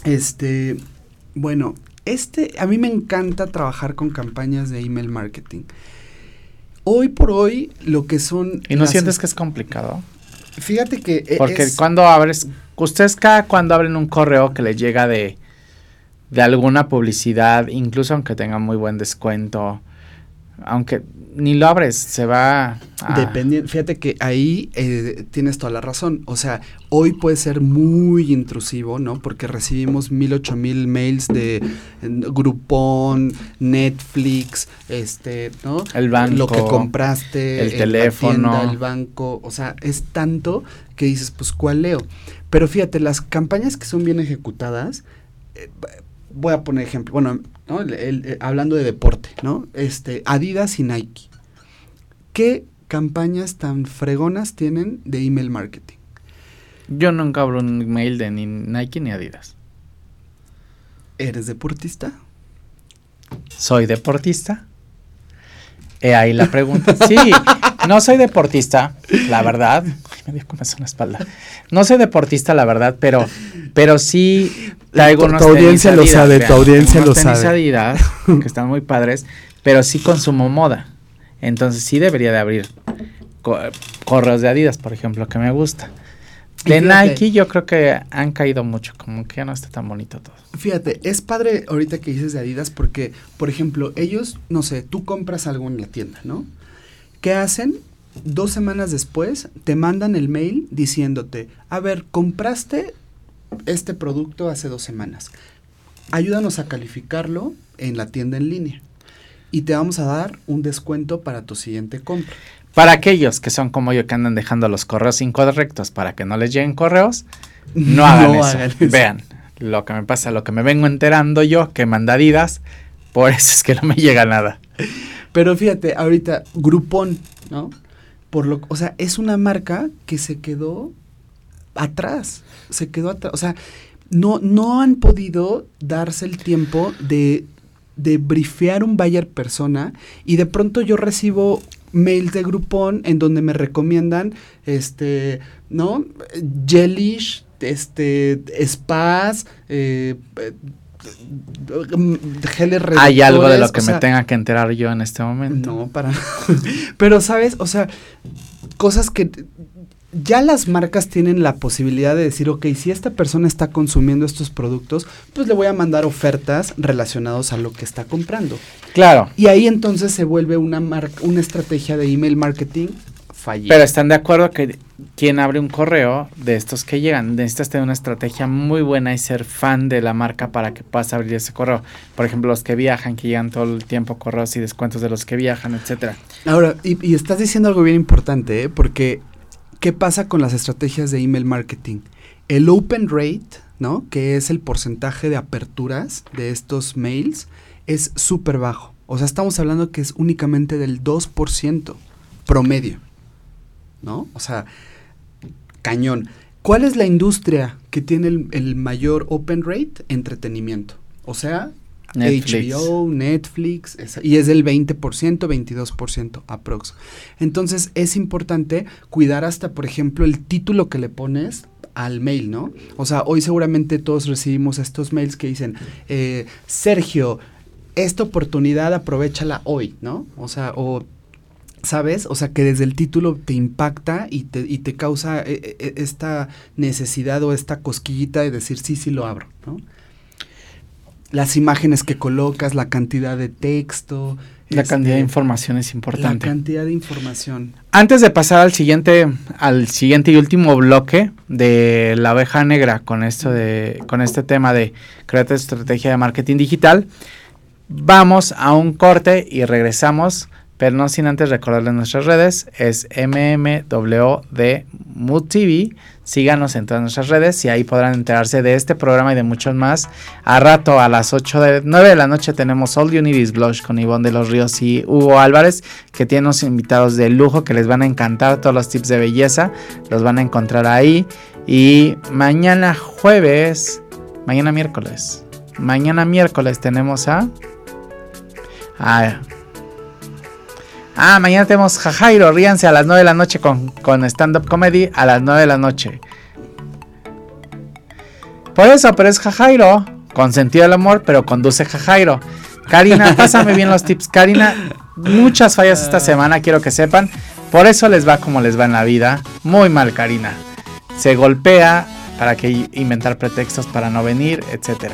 Este, bueno, este, a mí me encanta trabajar con campañas de email marketing. Hoy por hoy, lo que son... ¿Y no sientes que es complicado? Fíjate que... E, Porque cuando abres, ustedes cada cuando abren un correo que les llega de, de alguna publicidad, incluso aunque tenga muy buen descuento, aunque ni lo abres, se va. Dependiendo, fíjate que ahí eh, tienes toda la razón. O sea, hoy puede ser muy intrusivo, ¿no? Porque recibimos mil, ocho mil mails de Groupon, Netflix, este, ¿no? El banco. Lo que compraste, el teléfono. el banco. O sea, es tanto que dices, pues, ¿cuál leo? Pero fíjate, las campañas que son bien ejecutadas, eh, voy a poner ejemplo. Bueno, hablando de deporte, ¿no? Este, Adidas y Nike. ¿Qué campañas tan fregonas tienen de email marketing? Yo nunca abro un email de ni Nike ni Adidas. ¿Eres deportista? Soy deportista. He ahí la pregunta. Sí, no soy deportista, la verdad. Me dio como en la espalda. No soy deportista, la verdad, pero, pero sí traigo unos Tu audiencia lo sabe, tu audiencia lo sabe. Adidas, que están muy padres, pero sí consumo moda. Entonces sí debería de abrir correos de Adidas, por ejemplo, que me gusta. De Nike yo creo que han caído mucho, como que ya no está tan bonito todo. Fíjate, es padre ahorita que dices de Adidas porque, por ejemplo, ellos, no sé, tú compras algo en la tienda, ¿no? ¿Qué hacen? Dos semanas después te mandan el mail diciéndote, a ver, compraste este producto hace dos semanas. Ayúdanos a calificarlo en la tienda en línea y te vamos a dar un descuento para tu siguiente compra. Para aquellos que son como yo que andan dejando los correos incorrectos para que no les lleguen correos, no hagan, eso. Vean, lo que me pasa, lo que me vengo enterando yo, que manda Adidas, por eso es que no me llega nada. Pero fíjate, ahorita Groupon, ¿no? Por lo, o sea, es una marca que se quedó atrás, se quedó atrás, o sea, no, no han podido darse el tiempo de de brifear un buyer persona y de pronto yo recibo mails de Groupon en donde me recomiendan este, ¿no? Jellish, este, spas, eh, Hay algo de lo que me tenga que enterar yo en este momento. No, para. Pero, ¿sabes? O sea, cosas que ya las marcas tienen la posibilidad de decir, ok, si esta persona está consumiendo estos productos, pues le voy a mandar ofertas relacionadas a lo que está comprando. Claro. Y ahí entonces se vuelve una, una estrategia de email marketing Pero están de acuerdo que quien abre un correo de estos que llegan, necesitas tener una estrategia muy buena y ser fan de la marca para que puedas abrir ese correo. Por ejemplo, los que viajan, que llegan todo el tiempo correos y descuentos de los que viajan, etcétera. Ahora, y, y estás diciendo algo bien importante, ¿eh? porque ¿Qué pasa con las estrategias de email marketing? El open rate, ¿no? Que es el porcentaje de aperturas de estos mails, es súper bajo. O sea, estamos hablando que es únicamente del 2% promedio, ¿no? O sea, cañón. ¿Cuál es la industria que tiene el, el mayor open rate? Entretenimiento. O sea, Netflix. HBO, Netflix, y es del 20%, 22% aprox. Entonces es importante cuidar hasta, por ejemplo, el título que le pones al mail, ¿no? O sea, hoy seguramente todos recibimos estos mails que dicen, eh, Sergio, esta oportunidad aprovechala hoy, ¿no? O sea, o ¿Sabes? O sea, que desde el título te impacta y te, y te causa eh, eh, esta necesidad o esta cosquillita de decir, sí, sí lo abro, ¿no? las imágenes que colocas, la cantidad de texto. La cantidad de este, información es importante. La cantidad de información. Antes de pasar al siguiente, al siguiente y último bloque de la oveja negra con esto de, con este tema de crear estrategia de marketing digital, vamos a un corte y regresamos pero no sin antes recordarles nuestras redes, es MMWD. Síganos en todas nuestras redes y ahí podrán enterarse de este programa y de muchos más. A rato, a las 8 de 9 de la noche, tenemos All You Blush con Ivonne de los Ríos y Hugo Álvarez, que tienen unos invitados de lujo que les van a encantar todos los tips de belleza. Los van a encontrar ahí. Y mañana jueves, mañana miércoles, mañana miércoles tenemos a. a Ah, mañana tenemos Jajairo, ríanse a las 9 de la noche con, con stand-up comedy a las 9 de la noche. Por eso, pero es Jajairo. Con sentido del amor, pero conduce Jajairo. Karina, pásame bien los tips. Karina, muchas fallas esta semana, quiero que sepan. Por eso les va como les va en la vida. Muy mal, Karina. Se golpea para que inventar pretextos para no venir, etc.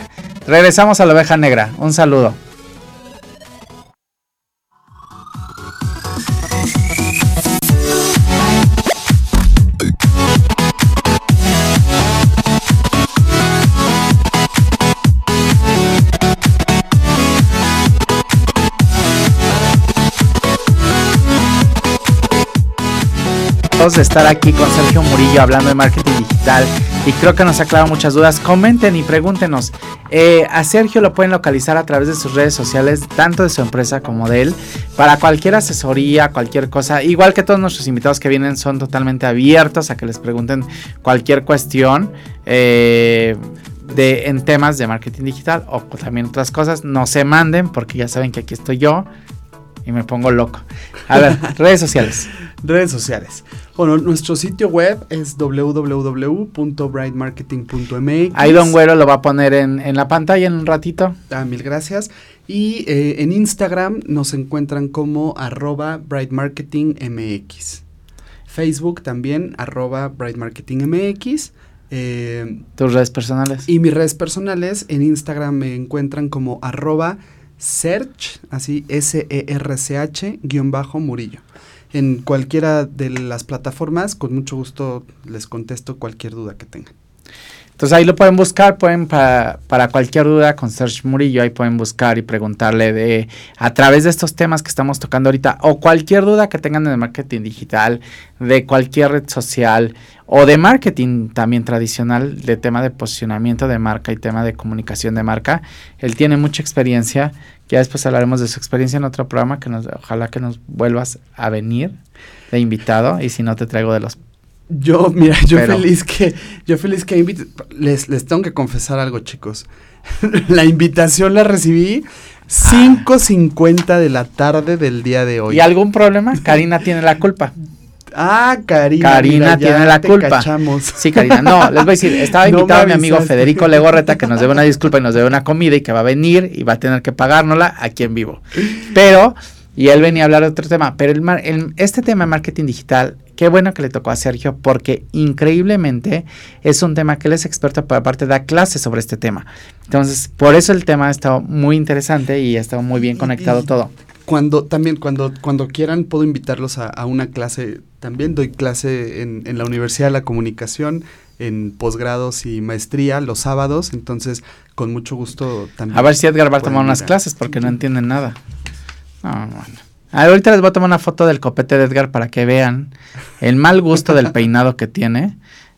Regresamos a la oveja negra. Un saludo. De estar aquí con Sergio Murillo hablando de marketing digital y creo que nos aclara muchas dudas. Comenten y pregúntenos. Eh, a Sergio lo pueden localizar a través de sus redes sociales, tanto de su empresa como de él, para cualquier asesoría, cualquier cosa. Igual que todos nuestros invitados que vienen son totalmente abiertos a que les pregunten cualquier cuestión. Eh, de, en temas de marketing digital o también otras cosas, no se manden porque ya saben que aquí estoy yo y me pongo loco. A ver, redes sociales. Redes sociales. Bueno, nuestro sitio web es www.brightmarketing.mx. Ahí Don Güero lo va a poner en, la pantalla en un ratito. Ah, mil gracias. Y eh, en Instagram nos encuentran como arroba brightmarketingmx. Facebook también, arroba brightmarketingmx. Eh, ¿Tus redes personales? Y mis redes personales en Instagram me encuentran como arroba search, así S-E-R-C-H, guion bajo Murillo en cualquiera de las plataformas. Con mucho gusto les contesto cualquier duda que tengan. Entonces ahí lo pueden buscar, pueden para, para cualquier duda con Search Murillo, ahí pueden buscar y preguntarle de a través de estos temas que estamos tocando ahorita o cualquier duda que tengan de marketing digital, de cualquier red social o de marketing también tradicional, de tema de posicionamiento de marca y tema de comunicación de marca. Él tiene mucha experiencia, ya después hablaremos de su experiencia en otro programa que nos ojalá que nos vuelvas a venir de invitado y si no te traigo de los yo, mira, yo feliz que, yo feliz que les, les tengo que confesar algo, chicos. la invitación la recibí 5.50 de la tarde del día de hoy. ¿Y algún problema? Karina tiene la culpa. Ah, Karina. Karina tiene la culpa. Sí, Karina. No, les voy a decir, estaba invitado mi amigo Federico Legorreta que nos debe una disculpa y nos debe una comida y que va a venir y va a tener que pagárnosla aquí en vivo. Pero, y él venía a hablar de otro tema, pero el, este tema de marketing digital Qué bueno que le tocó a Sergio porque increíblemente es un tema que él es experto, pero aparte da clases sobre este tema. Entonces, por eso el tema ha estado muy interesante y ha estado muy bien conectado todo. Cuando también, cuando, cuando quieran, puedo invitarlos a, una clase. También doy clase en, en la Universidad de la Comunicación en posgrados y maestría los sábados, entonces con mucho gusto también. A ver si Edgar va a tomar unas clases porque no entienden nada. No, bueno ahorita les voy a tomar una foto del copete de Edgar para que vean el mal gusto del peinado que tiene.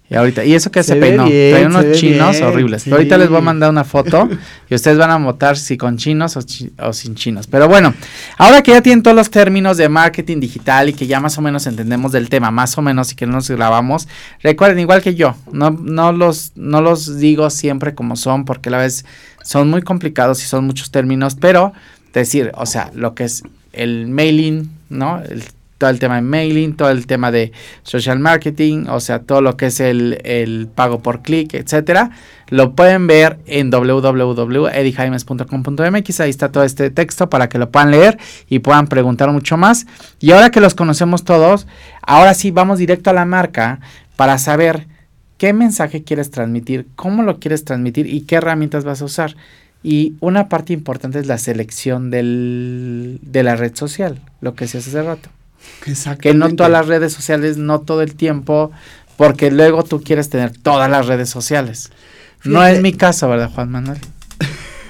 Y ahorita, y eso que se, peinó, trae unos chinos horribles. ahorita les voy a mandar una foto y ustedes van a votar si con chinos o, sin chinos. Pero bueno, ahora que ya tienen todos los términos de marketing digital y que ya más o menos entendemos del tema, más o menos, y que no nos grabamos, recuerden, igual que yo, no, no, los, no los digo siempre como son, porque a la vez son muy complicados y son muchos términos, pero decir, o sea, lo que es el mailing, ¿no? todo el tema de mailing, todo el tema de social marketing, o sea, todo lo que es el, pago por clic, etcétera, lo pueden ver en www.edijaimes.com.mx. Ahí está todo este texto para que lo puedan leer y puedan preguntar mucho más. Y ahora que los conocemos todos, ahora sí vamos directo a la marca para saber qué mensaje quieres transmitir, cómo lo quieres transmitir y qué herramientas vas a usar. Y una parte importante es la selección del, de la red social, lo que se hace hace rato. Que no todas las redes sociales, no todo el tiempo, porque luego tú quieres tener todas las redes sociales. No es mi caso, ¿verdad, Juan Manuel?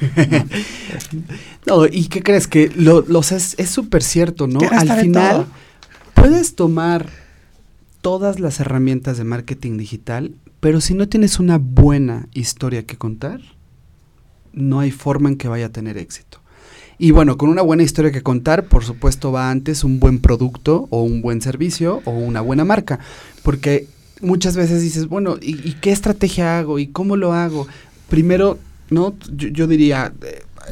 no, ¿y qué crees? Que lo, los es súper cierto, ¿no? Al final, puedes tomar todas las herramientas de marketing digital, pero si no tienes una buena historia que contar, no hay forma en que vaya a tener éxito. Y bueno, con una buena historia que contar, por supuesto va antes un buen producto o un buen servicio o una buena marca. Porque muchas veces dices, bueno, ¿y, qué estrategia hago? ¿Y cómo lo hago? Primero, ¿no? Yo, diría,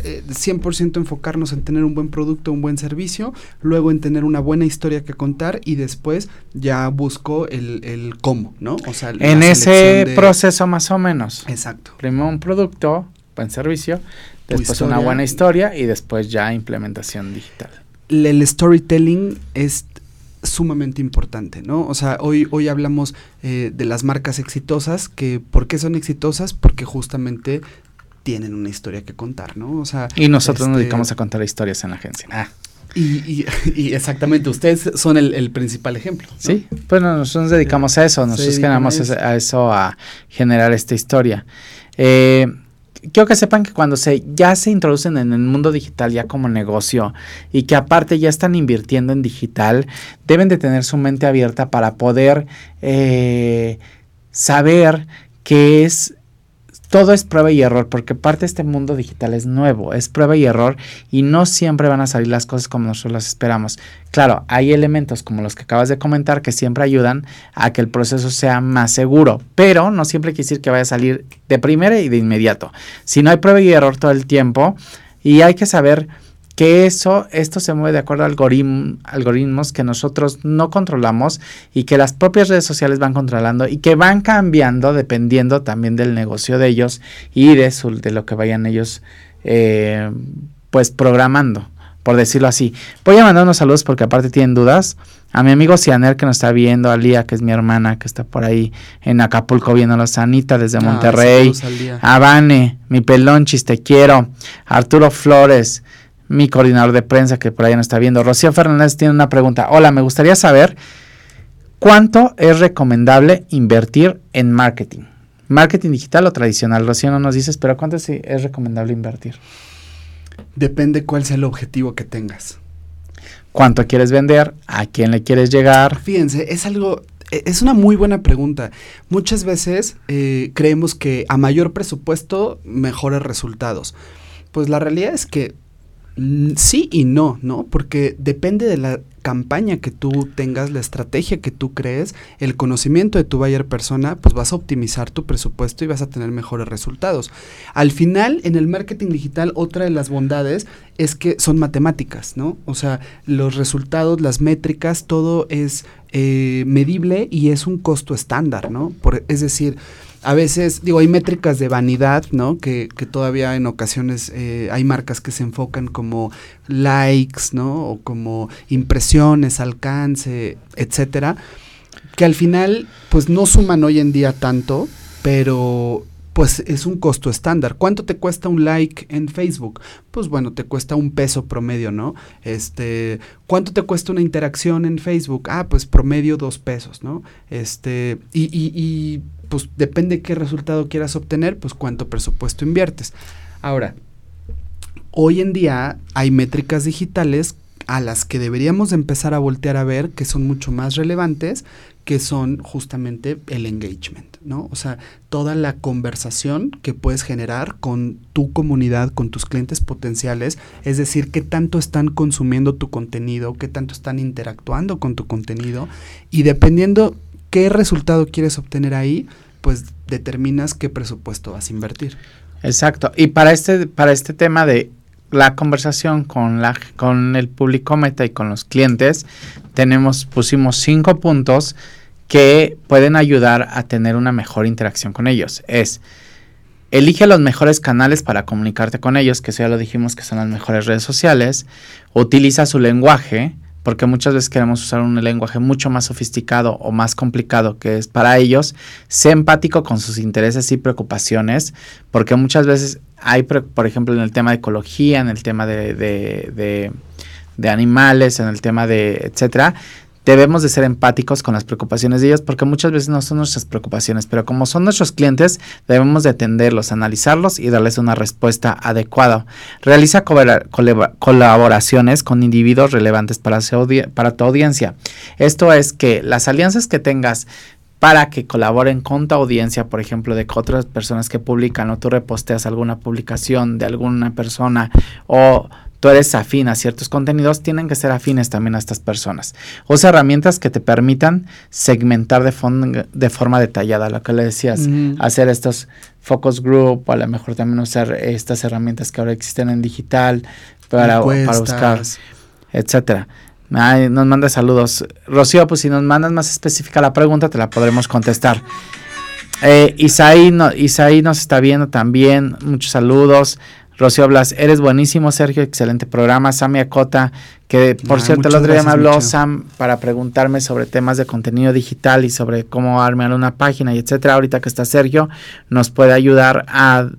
eh, 100% enfocarnos en tener un buen producto, un buen servicio, luego en tener una buena historia que contar y después ya busco el, cómo, ¿no? O sea, en ese proceso más o menos. Exacto. Primero un producto, buen servicio, después una buena historia y después ya implementación digital. El storytelling es sumamente importante, ¿no? O sea, hoy, hoy hablamos eh, de las marcas exitosas, que ¿por qué son exitosas? Porque justamente tienen una historia que contar, ¿no? O sea, y nosotros nos este dedicamos a contar historias en la agencia. Ah. Y, exactamente, ustedes son el, principal ejemplo. Sí, pues nosotros nos dedicamos a eso, nosotros generamos a eso, a generar esta historia. Eh, quiero que sepan que cuando se ya se introducen en el mundo digital ya como negocio y que aparte ya están invirtiendo en digital, deben de tener su mente abierta para poder eh, saber qué es todo es prueba y error, porque parte de este mundo digital es nuevo, es prueba y error y no siempre van a salir las cosas como nosotros las esperamos. Claro, hay elementos como los que acabas de comentar que siempre ayudan a que el proceso sea más seguro, pero no siempre quiere decir que vaya a salir de primera y de inmediato. Si no hay prueba y error todo el tiempo y hay que saber que eso, esto se mueve de acuerdo a algoritmos que nosotros no controlamos y que las propias redes sociales van controlando y que van cambiando dependiendo también del negocio de ellos y de, de lo que vayan ellos eh, pues programando, por decirlo así. Voy a mandar unos saludos porque aparte tienen dudas. A mi amigo Cianer que nos está viendo, a Lía que es mi hermana que está por ahí en Acapulco viéndolos, a Anita desde ah, Monterrey, a Vane, mi pelonchis, te quiero, Arturo Flores, mi coordinador de prensa que por ahí no está viendo. Rocío Fernández tiene una pregunta. Hola, me gustaría saber cuánto es recomendable invertir en marketing. ¿Marketing digital o tradicional? Rocío no nos dices, pero ¿cuánto es, es recomendable invertir? Depende cuál sea el objetivo que tengas. ¿Cuánto quieres vender? ¿A quién le quieres llegar? Fíjense, es algo e, es una muy buena pregunta. Muchas veces eh, creemos que a mayor presupuesto, mejores resultados. Pues la realidad es que sí y no, ¿no? Porque depende de la campaña que tú tengas, la estrategia que tú crees, el conocimiento de tu buyer persona, pues vas a optimizar tu presupuesto y vas a tener mejores resultados. Al final, en el marketing digital, otra de las bondades es que son matemáticas, ¿no? O sea, los resultados, las métricas, todo es eh, medible y es un costo estándar, ¿no? Por, es decir, a veces, digo, hay métricas de vanidad, ¿no? Que, que todavía en ocasiones eh, hay marcas que se enfocan como likes, ¿no? O como impresiones, alcance, etcétera, que al final, pues no suman hoy en día tanto, pero pues es un costo estándar. ¿Cuánto te cuesta un like en Facebook? Pues bueno, te cuesta un peso promedio, ¿no? Este, ¿cuánto te cuesta una interacción en Facebook? Ah, pues promedio dos pesos, ¿no? Este, y, y, y pues depende qué resultado quieras obtener, pues cuánto presupuesto inviertes. Ahora, hoy en día hay métricas digitales a las que deberíamos empezar a voltear a ver que son mucho más relevantes, que son justamente el engagement, ¿no? O sea, toda la conversación que puedes generar con tu comunidad, con tus clientes potenciales, es decir, qué tanto están consumiendo tu contenido, qué tanto están interactuando con tu contenido y dependiendo qué resultado quieres obtener ahí, pues determinas qué presupuesto vas a invertir. Exacto. Y para este, para este tema de la conversación con la con el público meta y con los clientes, tenemos, pusimos cinco puntos que pueden ayudar a tener una mejor interacción con ellos. Es elige los mejores canales para comunicarte con ellos, que eso ya lo dijimos que son las mejores redes sociales. Utiliza su lenguaje, porque muchas veces queremos usar un lenguaje mucho más sofisticado o más complicado que es para ellos, sé empático con sus intereses y preocupaciones, porque muchas veces hay, por ejemplo, en el tema de ecología, en el tema de, de, animales, en el tema de, etcétera, debemos de ser empáticos con las preocupaciones de ellos porque muchas veces no son nuestras preocupaciones, pero como son nuestros clientes, debemos de atenderlos, analizarlos y darles una respuesta adecuada. Realiza colaboraciones con individuos relevantes para, para tu audiencia. Esto es que las alianzas que tengas para que colaboren con tu audiencia, por ejemplo, de otras personas que publican o tú reposteas alguna publicación de alguna persona o tú eres afín a ciertos contenidos, tienen que ser afines también a estas personas. Usa herramientas que te permitan segmentar de, de forma detallada, lo que le decías, hacer estos focus group, o a lo mejor también usar estas herramientas que ahora existen en digital para, para buscar, etcétera. nos manda saludos. Rocío, pues si nos mandas más específica la pregunta, te la podremos contestar. Eh, Isaí, no, Isaí nos está viendo también. Muchos saludos. Rocío Blas, eres buenísimo, Sergio, excelente programa. Sammy Acota, que por ah, cierto el otro día me habló Sam para preguntarme sobre temas de contenido digital y sobre cómo armar una página y etcétera. Ahorita que está Sergio, nos puede ayudar a,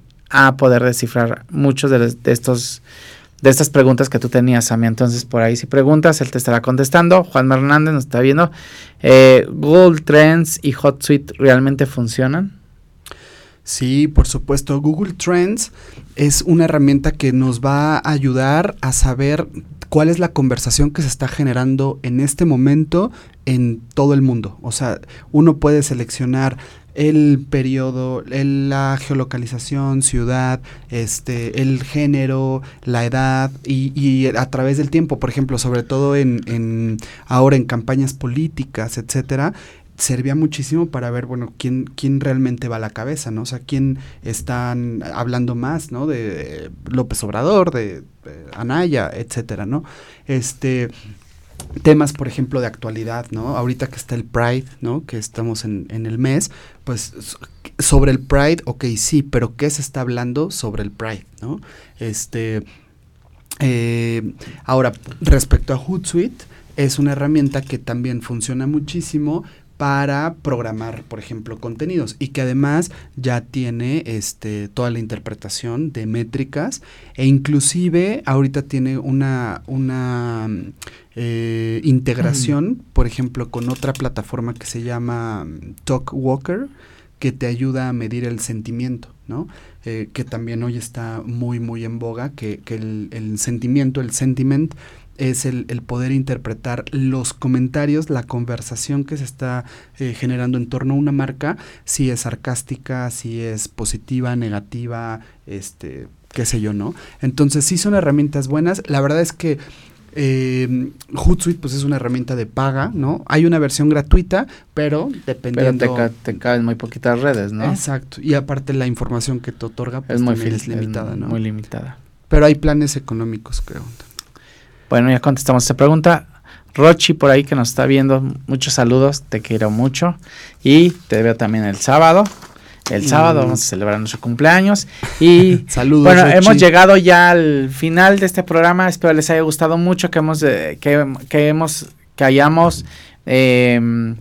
poder descifrar muchos de, de, estos de estas preguntas que tú tenías, Sammy. Entonces, por ahí si preguntas, él te estará contestando. Juan Hernández nos está viendo. Eh, Google Trends y HotSuite realmente funcionan. Sí, por supuesto. Google Trends es una herramienta que nos va a ayudar a saber cuál es la conversación que se está generando en este momento en todo el mundo. O sea, uno puede seleccionar el periodo, la geolocalización, ciudad, este, el género, la edad y, a través del tiempo, por ejemplo, sobre todo en, en ahora en campañas políticas, etcétera, servía muchísimo para ver, bueno, quién, quién realmente va a la cabeza, ¿no? O sea, quién están hablando más, ¿no? De López Obrador, de, Anaya, etcétera, ¿no? Este, temas, por ejemplo, de actualidad, ¿no? Ahorita que está el Pride, ¿no? Que estamos en, en, el mes, pues sobre el Pride, ok, sí, pero ¿qué se está hablando sobre el Pride, ¿no? Este, eh, ahora, respecto a Hootsuite, es una herramienta que también funciona muchísimo para programar, por ejemplo, contenidos y que además ya tiene este, toda la interpretación de métricas e inclusive ahorita tiene una, una eh, integración, por ejemplo, con otra plataforma que se llama TalkWalker que te ayuda a medir el sentimiento, ¿no? Eh, que también hoy está muy, muy en boga, que, que el, el sentimiento, el sentiment, es el, poder interpretar los comentarios, la conversación que se está eh, generando en torno a una marca, si es sarcástica, si es positiva, negativa, este, qué sé yo, ¿no? Entonces sí son herramientas buenas. La verdad es que eh, Hootsuite pues es una herramienta de paga, ¿no? Hay una versión gratuita, pero dependiendo... Pero te, caen muy poquitas redes, ¿no? Exacto. Y aparte la información que te otorga pues, es muy es limitada, ¿no? Muy limitada. Pero hay planes económicos, creo. Bueno, ya contestamos esta pregunta. Rochi por ahí que nos está viendo, muchos saludos, te quiero mucho y te veo también el sábado. El mm. sábado vamos a celebrar nuestro cumpleaños y saludos. Bueno, hemos llegado ya al final de este programa. Espero les haya gustado mucho que hemos que, que hemos que hayamos em,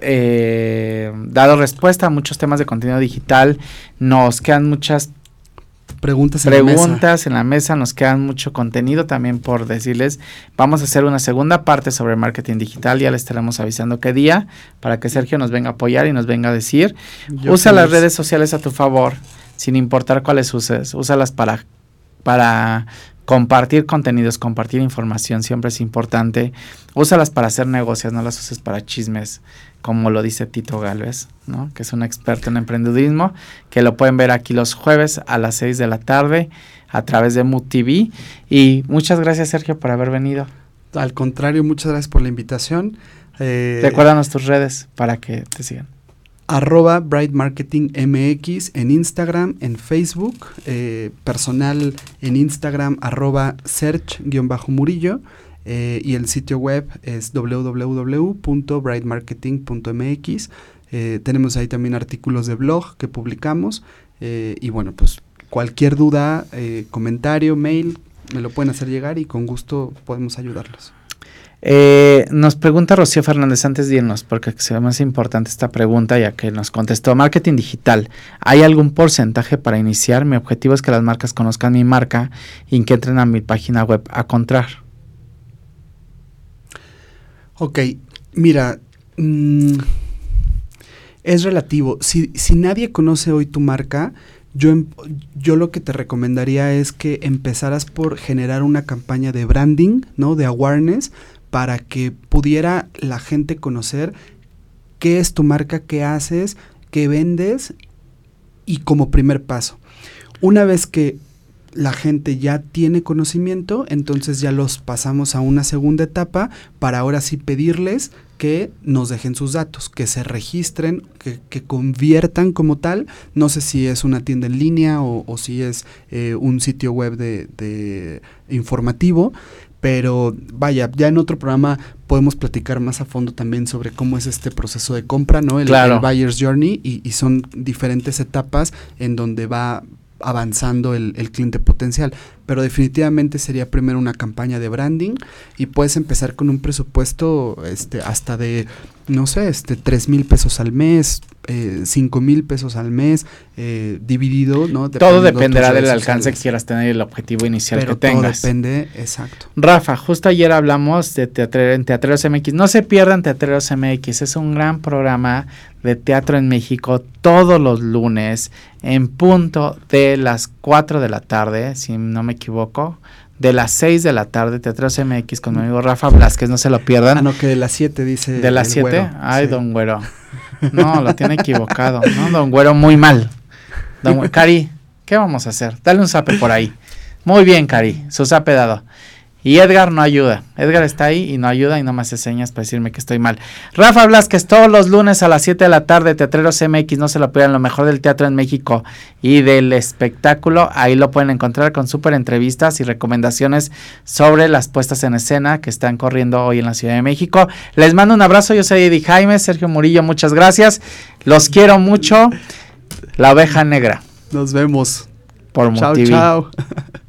eh, dado respuesta a muchos temas de contenido digital. Nos quedan muchas Preguntas en la mesa. en la mesa, nos quedan mucho contenido también por decirles. Vamos a hacer una segunda parte sobre marketing digital, ya les estaremos avisando qué día para que Sergio nos venga a apoyar y nos venga a decir. Usa las redes sociales a tu favor, sin importar cuáles uses, úsalas para para compartir contenidos, compartir información siempre es importante. Úsalas para hacer negocios, no las uses para chismes, como lo dice Tito Galvez, ¿no? que es un experto en emprendedurismo, que lo pueden ver aquí los jueves a las 6 de la tarde a través de Mood TV. Y muchas gracias, Sergio, por haber venido. Al contrario, muchas gracias por la invitación. Eh, Recuérdanos tus redes para que te sigan arroba Bright Marketing MX en Instagram, en Facebook, eh, personal en Instagram arroba search-murillo eh, y el sitio web es www.brightmarketing.mx. Eh, tenemos ahí también artículos de blog que publicamos y bueno, pues cualquier duda, comentario, mail, me lo pueden hacer llegar y con gusto podemos ayudarlos. Eh, nos pregunta Rocío Fernández antes de irnos, porque se más importante esta pregunta, ya que nos contestó marketing digital. ¿Hay algún porcentaje para iniciar? Mi objetivo es que las marcas conozcan mi marca y que entren a mi página web a comprar. Ok, mira, mm, es relativo. Si, si nadie conoce hoy tu marca, yo, em, yo lo que te recomendaría es que empezaras por generar una campaña de branding, ¿no? De awareness para que pudiera la gente conocer qué es tu marca, qué haces, qué vendes y como primer paso. Una vez que la gente ya tiene conocimiento, entonces ya los pasamos a una segunda etapa para ahora sí pedirles que nos dejen sus datos, que se registren, que, conviertan como tal. No sé si es una tienda en línea o, si es eh, un sitio web de, informativo, pero vaya, ya en otro programa podemos platicar más a fondo también sobre cómo es este proceso de compra, ¿no? El, Buyer's Journey y, y, son diferentes etapas en donde va avanzando el, el, cliente potencial. Pero definitivamente sería primero una campaña de branding y puedes empezar con un presupuesto este, hasta de no sé, este, 3 mil pesos al mes, eh, 5 mil pesos al mes, eh, dividido, ¿no? todo dependerá del alcance que quieras tener y el objetivo inicial que tengas. Todo depende, exacto. Rafa, justo ayer hablamos de teatro, en Teatreros MX. No se pierdan Teatreros MX, es un gran programa de teatro en México todos los lunes en punto de las 4 de la tarde, si no me equivoco de las 6 de la tarde, Teatro MX con mi amigo Rafa Blasquez, no se lo pierdan. Ah, no, que de las 7 dice. ¿De las 7? Ay, don Güero. No, lo tiene equivocado, ¿no? Don Güero, muy mal. Don Cari, ¿qué vamos a hacer? Dale un zape por ahí. Muy bien, Cari, su zape dado. Y Edgar no ayuda. Edgar está ahí y no ayuda y no me hace señas para decirme que estoy mal. Rafa Blasquez, todos los lunes a las 7 de la tarde, Teatreros MX, no se lo pierdan, lo mejor del teatro en México y del espectáculo. Ahí lo pueden encontrar con súper entrevistas y recomendaciones sobre las puestas en escena que están corriendo hoy en la Ciudad de México. Les mando un abrazo, yo soy Eddie Jaime, Sergio Murillo, muchas gracias. Los quiero mucho. La oveja negra. Nos vemos. Por chao, chao.